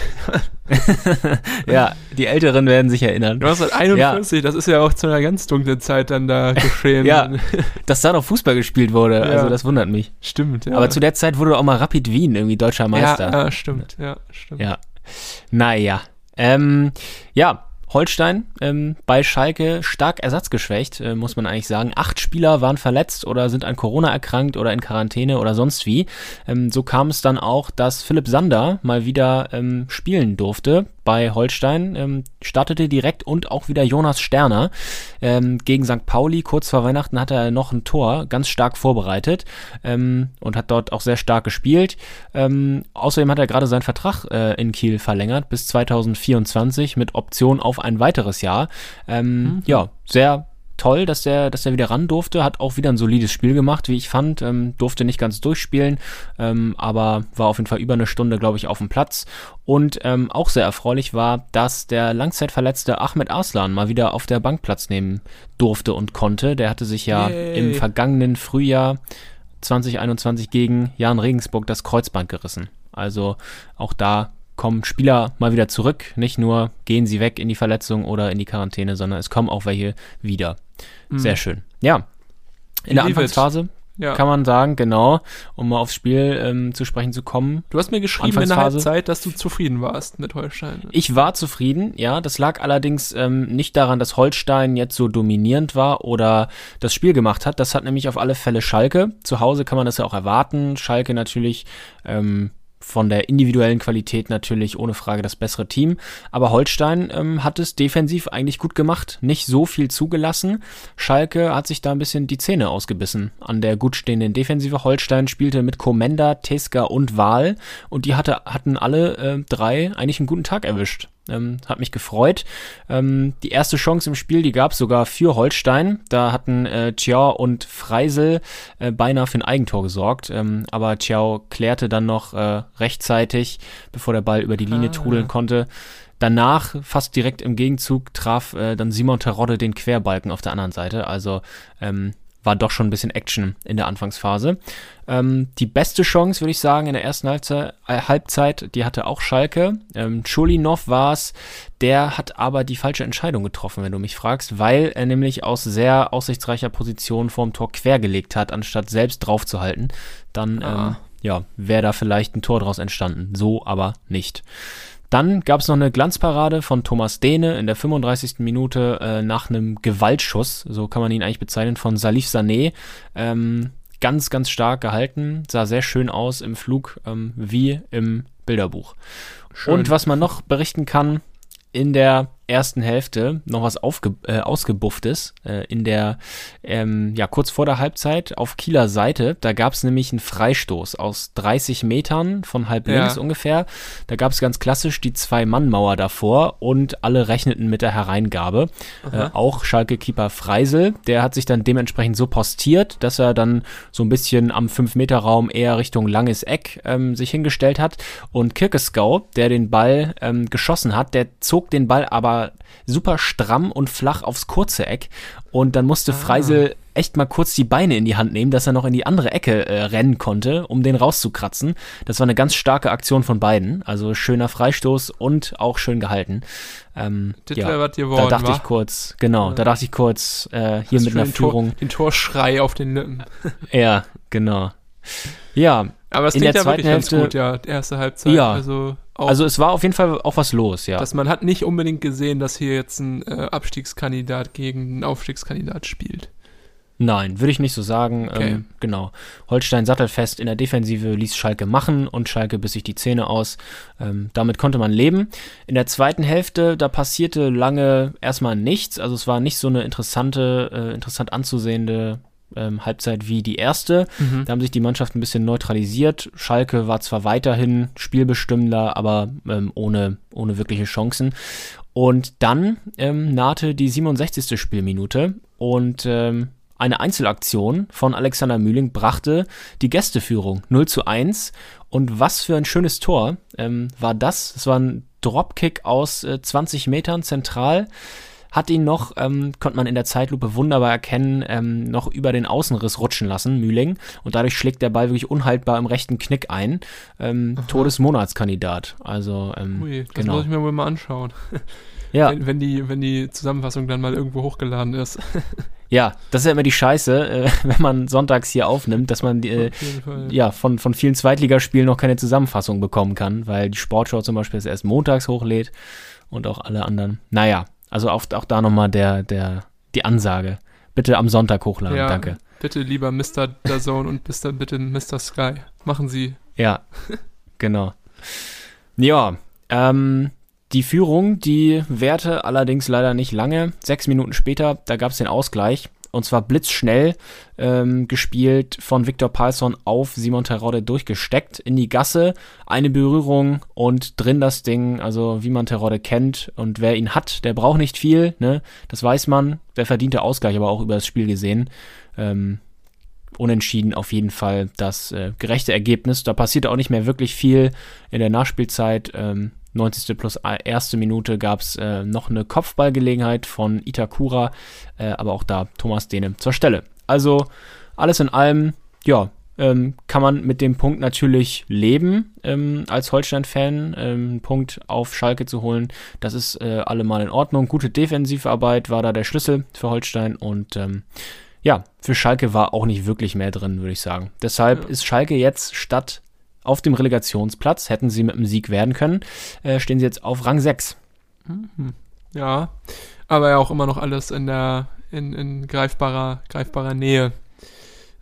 Ja, die Älteren werden sich erinnern. 1941, das ist ja auch zu einer ganz dunklen Zeit dann da geschehen. Ja, dass da noch Fußball gespielt wurde. Also das wundert mich. Stimmt, ja. Aber zu der Zeit wurde auch mal Rapid Wien irgendwie deutscher Meister. Ja, ja stimmt, ja, stimmt. Ja. Naja. Ähm, ja, Holstein ähm, bei Schalke stark ersatzgeschwächt, äh, muss man eigentlich sagen. Acht Spieler waren verletzt oder sind an Corona erkrankt oder in Quarantäne oder sonst wie. Ähm, so kam es dann auch, dass Philipp Sander mal wieder ähm, spielen durfte bei Holstein. Ähm, startete direkt und auch wieder Jonas Sterner ähm, gegen St. Pauli. Kurz vor Weihnachten hat er noch ein Tor ganz stark vorbereitet ähm, und hat dort auch sehr stark gespielt. Ähm, außerdem hat er gerade seinen Vertrag äh, in Kiel verlängert bis 2024 mit Option auf ein weiteres Jahr. Ähm, Ja, sehr toll, dass der, dass der wieder ran durfte, hat auch wieder ein solides Spiel gemacht, wie ich fand, ähm, durfte nicht ganz durchspielen, ähm, aber war auf jeden Fall über eine Stunde, glaube ich, auf dem Platz. Und ähm, auch sehr erfreulich war, dass der langzeitverletzte Ahmed Arslan mal wieder auf der Bank Platz nehmen durfte und konnte. Der hatte sich ja Yay. im vergangenen Frühjahr 2021 gegen Jan Regensburg das Kreuzband gerissen. Also auch da kommen Spieler mal wieder zurück. Nicht nur gehen sie weg in die Verletzung oder in die Quarantäne, sondern es kommen auch welche wieder. Sehr schön. Ja. In der. Anfangsphase Ja. kann man sagen, genau, um mal aufs Spiel ähm, zu sprechen zu kommen. Du hast mir geschrieben in der. Halbzeit, dass du zufrieden warst mit Holstein. Ich war zufrieden, ja. Das lag allerdings ähm, nicht daran, dass Holstein jetzt so dominierend war oder das Spiel gemacht hat. Das hat nämlich auf alle Fälle Schalke. Zu Hause kann man das ja auch erwarten. Schalke natürlich ähm, von der individuellen Qualität natürlich ohne Frage das bessere Team. Aber Holstein ähm, hat es defensiv eigentlich gut gemacht. Nicht so viel zugelassen. Schalke hat sich da ein bisschen die Zähne ausgebissen an der gut stehenden Defensive. Holstein spielte mit Komenda, Teska und Wahl und die hatte, hatten alle äh, drei eigentlich einen guten Tag erwischt. Ähm, hat mich gefreut. Ähm, die erste Chance im Spiel, die gab es sogar für Holstein. Da hatten äh, Chiao und Freisel äh, beinahe für ein Eigentor gesorgt. Ähm, aber Chiao klärte dann noch äh, rechtzeitig, bevor der Ball über die Linie trudeln konnte. Danach, fast direkt im Gegenzug, traf äh, dann Simon Terodde den Querbalken auf der anderen Seite. Also ähm, war doch schon ein bisschen Action in der Anfangsphase. Ähm, die beste Chance, würde ich sagen, in der ersten Halbzeit, äh, Halbzeit die hatte auch Schalke. Ähm, Chulinov war es, der hat aber die falsche Entscheidung getroffen, wenn du mich fragst, weil er nämlich aus sehr aussichtsreicher Position vorm Tor quergelegt hat, anstatt selbst draufzuhalten. Dann ähm, ja, wäre da vielleicht ein Tor draus entstanden. So aber nicht. Dann gab es noch eine Glanzparade von Thomas Dehne in der 35. Minute äh, nach einem Gewaltschuss, so kann man ihn eigentlich bezeichnen, von Salif Sané. Ähm, ganz, ganz stark gehalten, sah sehr schön aus im Flug, ähm, wie im Bilderbuch. Und was man noch berichten kann, in der ersten Hälfte noch was aufge äh, ausgebufftes äh, in der ähm, ja kurz vor der Halbzeit auf Kieler Seite. Da gab es nämlich einen Freistoß aus 30 Metern von halb Ja. links ungefähr. Da gab es ganz klassisch die zwei Mann Mauer davor und alle rechneten mit der Hereingabe. Äh, auch Schalke Keeper Freisel der hat sich dann dementsprechend so postiert dass er dann so ein bisschen am 5 Meter Raum eher Richtung langes Eck ähm, sich hingestellt hat. Und Kirkeskau der den Ball ähm, geschossen hat der zog den Ball aber super stramm und flach aufs kurze Eck und dann musste Freisel echt mal kurz die Beine in die Hand nehmen, dass er noch in die andere Ecke äh, rennen konnte, um den rauszukratzen. Das war eine ganz starke Aktion von beiden. Also schöner Freistoß und auch schön gehalten. Ähm, ja, wär was da geworden, dachte ich kurz, genau, da dachte ich kurz, äh, hier Hast mit einer den Tor, Führung. den Torschrei auf den Lippen. Ja, genau. Ja, Aber es In klingt der ja wirklich zweiten ganz Hälfte- gut, ja, erste Halbzeit. Ja. Also, auch, also es war auf jeden Fall auch was los, ja. dass man hat nicht unbedingt gesehen, dass hier jetzt ein äh, Abstiegskandidat gegen einen Aufstiegskandidat spielt. Nein, würde ich nicht so sagen. Okay. Ähm, genau. Holstein sattelfest in der Defensive ließ Schalke machen und Schalke biss sich die Zähne aus. Ähm, damit konnte man leben. In der zweiten Hälfte, da passierte lange erstmal nichts. Also es war nicht so eine interessante, äh, interessant anzusehende ähm, Halbzeit wie die erste. Da haben sich die Mannschaften ein bisschen neutralisiert. Schalke war zwar weiterhin spielbestimmender, aber ähm, ohne, ohne wirkliche Chancen. Und dann ähm, nahte die 67. Spielminute und ähm, eine Einzelaktion von Alexander Mühling brachte die Gästeführung 0 zu 1. Und was für ein schönes Tor ähm, war das? Es war ein Dropkick aus äh, 20 Metern zentral. Hat ihn noch, ähm, konnte man in der Zeitlupe wunderbar erkennen, ähm, noch über den Außenriss rutschen lassen, Mühling. Und dadurch schlägt der Ball wirklich unhaltbar im rechten Knick ein. Ähm, Todesmonatskandidat. Also, ähm, Ui, das genau. muss ich mir wohl mal anschauen. Ja, Wenn, wenn, die, wenn die Zusammenfassung dann mal irgendwo hochgeladen ist. ja, das ist ja immer die Scheiße, äh, wenn man sonntags hier aufnimmt, dass man äh, Fall. ja, von, von vielen Zweitligaspielen noch keine Zusammenfassung bekommen kann, weil die Sportschau zum Beispiel es erst montags hochlädt und auch alle anderen. Naja, also auch, auch da nochmal der, der, die Ansage. Bitte am Sonntag hochladen, Ja, danke. Bitte lieber Mr. Dazone und Mr. bitte Mr. Sky. Machen Sie. Ja, genau. Ja, ähm, die Führung, die währte allerdings leider nicht lange. Sechs Minuten später, da gab es den Ausgleich. Und zwar blitzschnell ähm, gespielt von Viktor Palsson auf Simon Terodde durchgesteckt in die Gasse. Eine Berührung und drin das Ding. Also wie man Terodde kennt und wer ihn hat, der braucht nicht viel. Ne? Das weiß man. Der verdiente Ausgleich aber auch über das Spiel gesehen. Ähm, unentschieden auf jeden Fall das äh, gerechte Ergebnis. Da passierte auch nicht mehr wirklich viel in der Nachspielzeit. Ähm, 90. plus erste Minute gab es äh, noch eine Kopfballgelegenheit von Itakura, äh, aber auch da Thomas Dehne zur Stelle. Also alles in allem, ja, ähm, kann man mit dem Punkt natürlich leben ähm, als Holstein-Fan. Ähm, einen Punkt auf Schalke zu holen, das ist äh, allemal in Ordnung. Gute Defensivarbeit war da der Schlüssel für Holstein und ähm, ja, für Schalke war auch nicht wirklich mehr drin, würde ich sagen. Deshalb Ja. ist Schalke jetzt statt auf dem Relegationsplatz, hätten sie mit einem Sieg werden können, äh, stehen sie jetzt auf Rang 6. Ja. Aber ja auch immer noch alles in der, in, in greifbarer, greifbarer Nähe.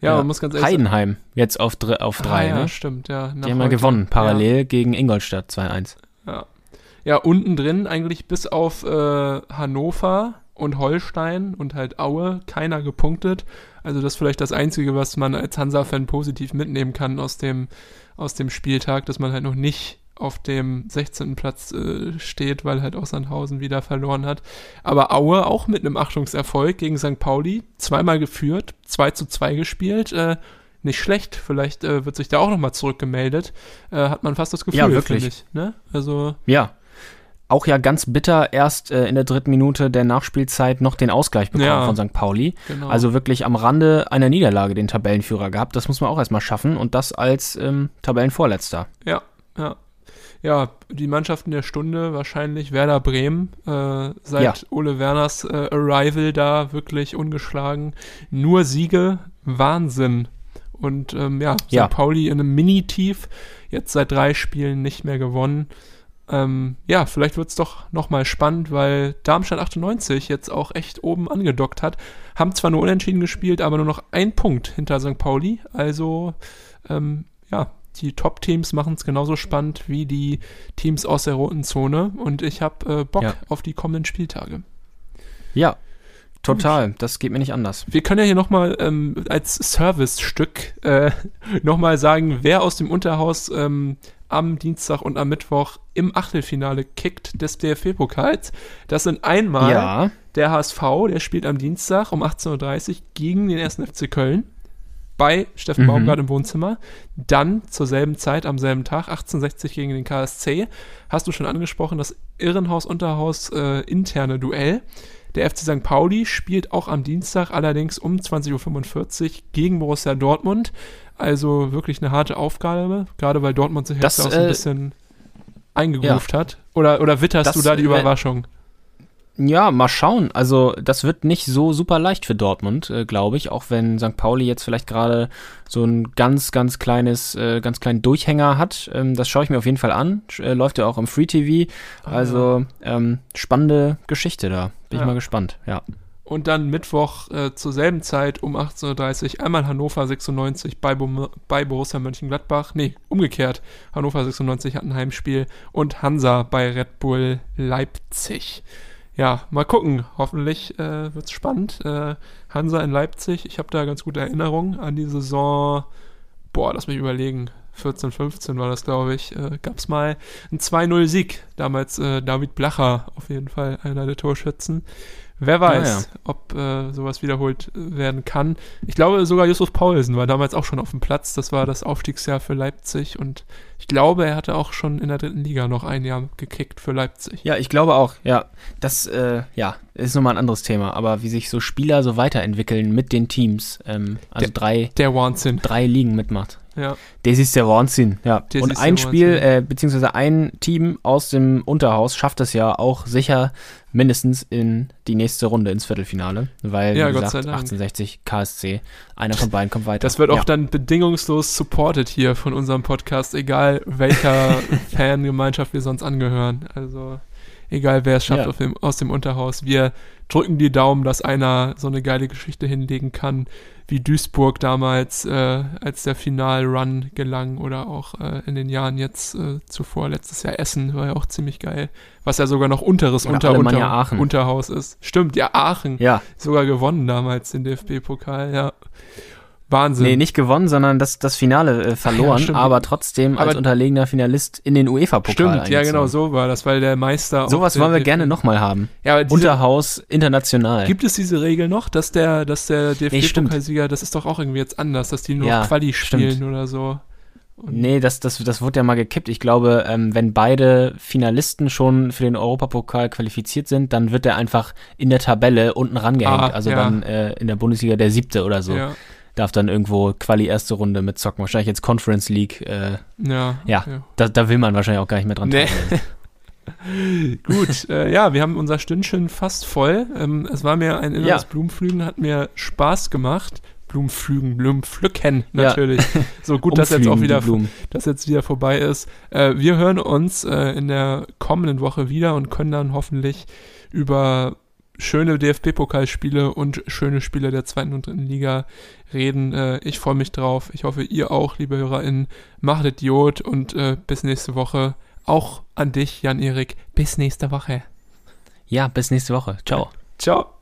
Ja, man muss ganz ehrlich Heidenheim jetzt auf 3, auf drei, ah, ja, ne? stimmt, ja. Die haben ja gewonnen, parallel gegen Ingolstadt 2-1. Ja. ja, unten drin eigentlich bis auf äh, Hannover und Holstein und halt Aue keiner gepunktet. Also das ist vielleicht das Einzige, was man als Hansa-Fan positiv mitnehmen kann aus dem, aus dem Spieltag, dass man halt noch nicht auf dem 16. Platz äh, steht, weil halt auch Sandhausen wieder verloren hat. Aber Aue auch mit einem Achtungserfolg gegen St. Pauli, zweimal geführt, 2 zu 2 gespielt, äh, nicht schlecht. Vielleicht äh, wird sich da auch nochmal zurückgemeldet. Äh, hat man fast das Gefühl, Ja, wirklich. ich. Ne? Also, Ja. Auch ja ganz bitter erst äh, in der dritten Minute der Nachspielzeit noch den Ausgleich bekommen Ja. von St. Pauli. genau. Also wirklich am Rande einer Niederlage den Tabellenführer gehabt. Das muss man auch erstmal schaffen und das als ähm, Tabellenvorletzter. Ja, ja. Ja, die Mannschaften der Stunde wahrscheinlich Werder Bremen, äh, seit Ja. Ole Werners äh, Arrival da wirklich ungeschlagen. Nur Siege, Wahnsinn. Und ähm, ja, St. Ja. Pauli in einem Mini-Tief, jetzt seit drei Spielen nicht mehr gewonnen. Ähm, ja, vielleicht wird's doch nochmal spannend, weil Darmstadt 98 jetzt auch echt oben angedockt hat. Haben zwar nur unentschieden gespielt, aber nur noch ein Punkt hinter St. Pauli. Also, ähm, ja, die Top-Teams machen es genauso spannend wie die Teams aus der roten Zone. Und ich habe äh, Bock Ja. auf die kommenden Spieltage. Ja, total. Das geht mir nicht anders. Wir können ja hier nochmal ähm, als Service-Stück äh, nochmal sagen, wer aus dem Unterhaus ähm, am Dienstag und am Mittwoch im Achtelfinale kickt des DFB-Pokals. Das sind einmal Ja, der HSV, der spielt am Dienstag um 18.30 Uhr gegen den 1. FC Köln bei Steffen Mhm. Baumgart im Wohnzimmer. Dann zur selben Zeit, am selben Tag, 1860 gegen den KSC. Hast du schon angesprochen, das Irrenhaus-Unterhaus äh, Duell. Der FC St. Pauli spielt auch am Dienstag allerdings um 20.45 Uhr gegen Borussia Dortmund. Also wirklich eine harte Aufgabe, gerade weil Dortmund sich Das, jetzt auch so ein äh, bisschen eingegroovt hat. Oder, oder witterst Das, du da die äh, Überraschung? Ja, mal schauen. Also, das wird nicht so super leicht für Dortmund, äh, glaube ich. Auch wenn St. Pauli jetzt vielleicht gerade so ein ganz, ganz kleines, äh, ganz kleinen Durchhänger hat. Ähm, das schaue ich mir auf jeden Fall an. Äh, läuft ja auch im Free TV. Also, ähm, spannende Geschichte da. Bin Ja. ich mal gespannt. Ja. und dann Mittwoch äh, zur selben Zeit um 18.30 Uhr einmal Hannover 96 bei, Bo bei Borussia Mönchengladbach. Nee, umgekehrt. Hannover 96 hat ein Heimspiel und Hansa bei Red Bull Leipzig. Ja, mal gucken. Hoffentlich äh, wird es spannend. Äh, Hansa in Leipzig, ich habe da ganz gute Erinnerungen an die Saison. Boah, lass mich überlegen. 14, 15 war das, glaube ich, äh, gab es mal einen 2-0-Sieg. Damals äh, David Blacher auf jeden Fall einer der Torschützen. Wer weiß, Ja, ja. ob äh, sowas wiederholt werden kann. Ich glaube, sogar Yusuf Paulsen war damals auch schon auf dem Platz. Das war das Aufstiegsjahr für Leipzig und ich glaube, er hatte auch schon in der dritten Liga noch ein Jahr gekickt für Leipzig. Ja, ich glaube auch, ja. Das, äh, ja, ist nochmal ein anderes Thema. Aber wie sich so Spieler so weiterentwickeln mit den Teams, ähm, also drei, Der Wahnsinn. drei Ligen mitmacht. Ja. Das ist der Wahnsinn, ja. Das und ein der Spiel, äh, beziehungsweise ein Team aus dem Unterhaus schafft es ja auch sicher mindestens in die nächste Runde ins Viertelfinale, weil, Ja, wie gesagt, sei Dank. 1860 KSC, einer von beiden kommt weiter. Das wird auch ja. dann bedingungslos supported hier von unserem Podcast, egal welcher Fangemeinschaft wir sonst angehören. Also egal wer es schafft Ja. dem, aus dem Unterhaus. Wir drücken die Daumen, dass einer so eine geile Geschichte hinlegen kann, wie Duisburg damals, äh, als der Final-Run gelang oder auch äh, in den Jahren jetzt äh, zuvor, letztes Jahr Essen war ja auch ziemlich geil, was ja sogar noch unteres Oder unter, unter, Aachen. Unterhaus ist. Stimmt, ja, Aachen Ja, sogar gewonnen damals den DFB-Pokal, ja. Wahnsinn. nee, nicht gewonnen, sondern das, das Finale äh, verloren, stimmt. aber trotzdem als Aber- unterlegener Finalist in den UEFA-Pokal Stimmt, ja genau, so war das, weil der Meister. Sowas der- wollen wir der- gerne nochmal haben. Ja, diese, Unterhaus international. gibt es diese Regel noch, dass der, dass der. DFB-Pokalsieger, das ist doch auch irgendwie jetzt anders, dass die nur Ja, Quali spielen stimmt. oder so. Und Nee, das, das, das wurde ja mal gekippt. Ich glaube, ähm, wenn beide Finalisten schon für den Europapokal qualifiziert sind, dann wird er einfach in der Tabelle unten rangehängt. Ah, also ja. dann äh, in der Bundesliga der siebte oder so. Ja, Darf dann irgendwo Quali erste Runde mitzocken. Wahrscheinlich jetzt Conference League. Äh, ja. Ja. da, da will man wahrscheinlich auch gar nicht mehr dran Nee. Gut, äh, ja, wir haben unser Stündchen fast voll. Ähm, es war mir ein inneres Ja. Blumenpflügen, hat mir Spaß gemacht. Blumenpflügen, Blumenpflücken Ja. natürlich. So gut, dass jetzt auch wieder Blumen. das jetzt wieder vorbei ist. Äh, wir hören uns äh, in der kommenden Woche wieder und können dann hoffentlich über schöne DFB-Pokalspiele und schöne Spiele der zweiten und dritten Liga reden. Äh, ich freue mich drauf. Ich hoffe, ihr auch, liebe HörerInnen. Macht Idiot und äh, bis nächste Woche. Auch an dich, Jan-Erik. Bis nächste Woche. Ja, bis nächste Woche. Ciao. Ciao.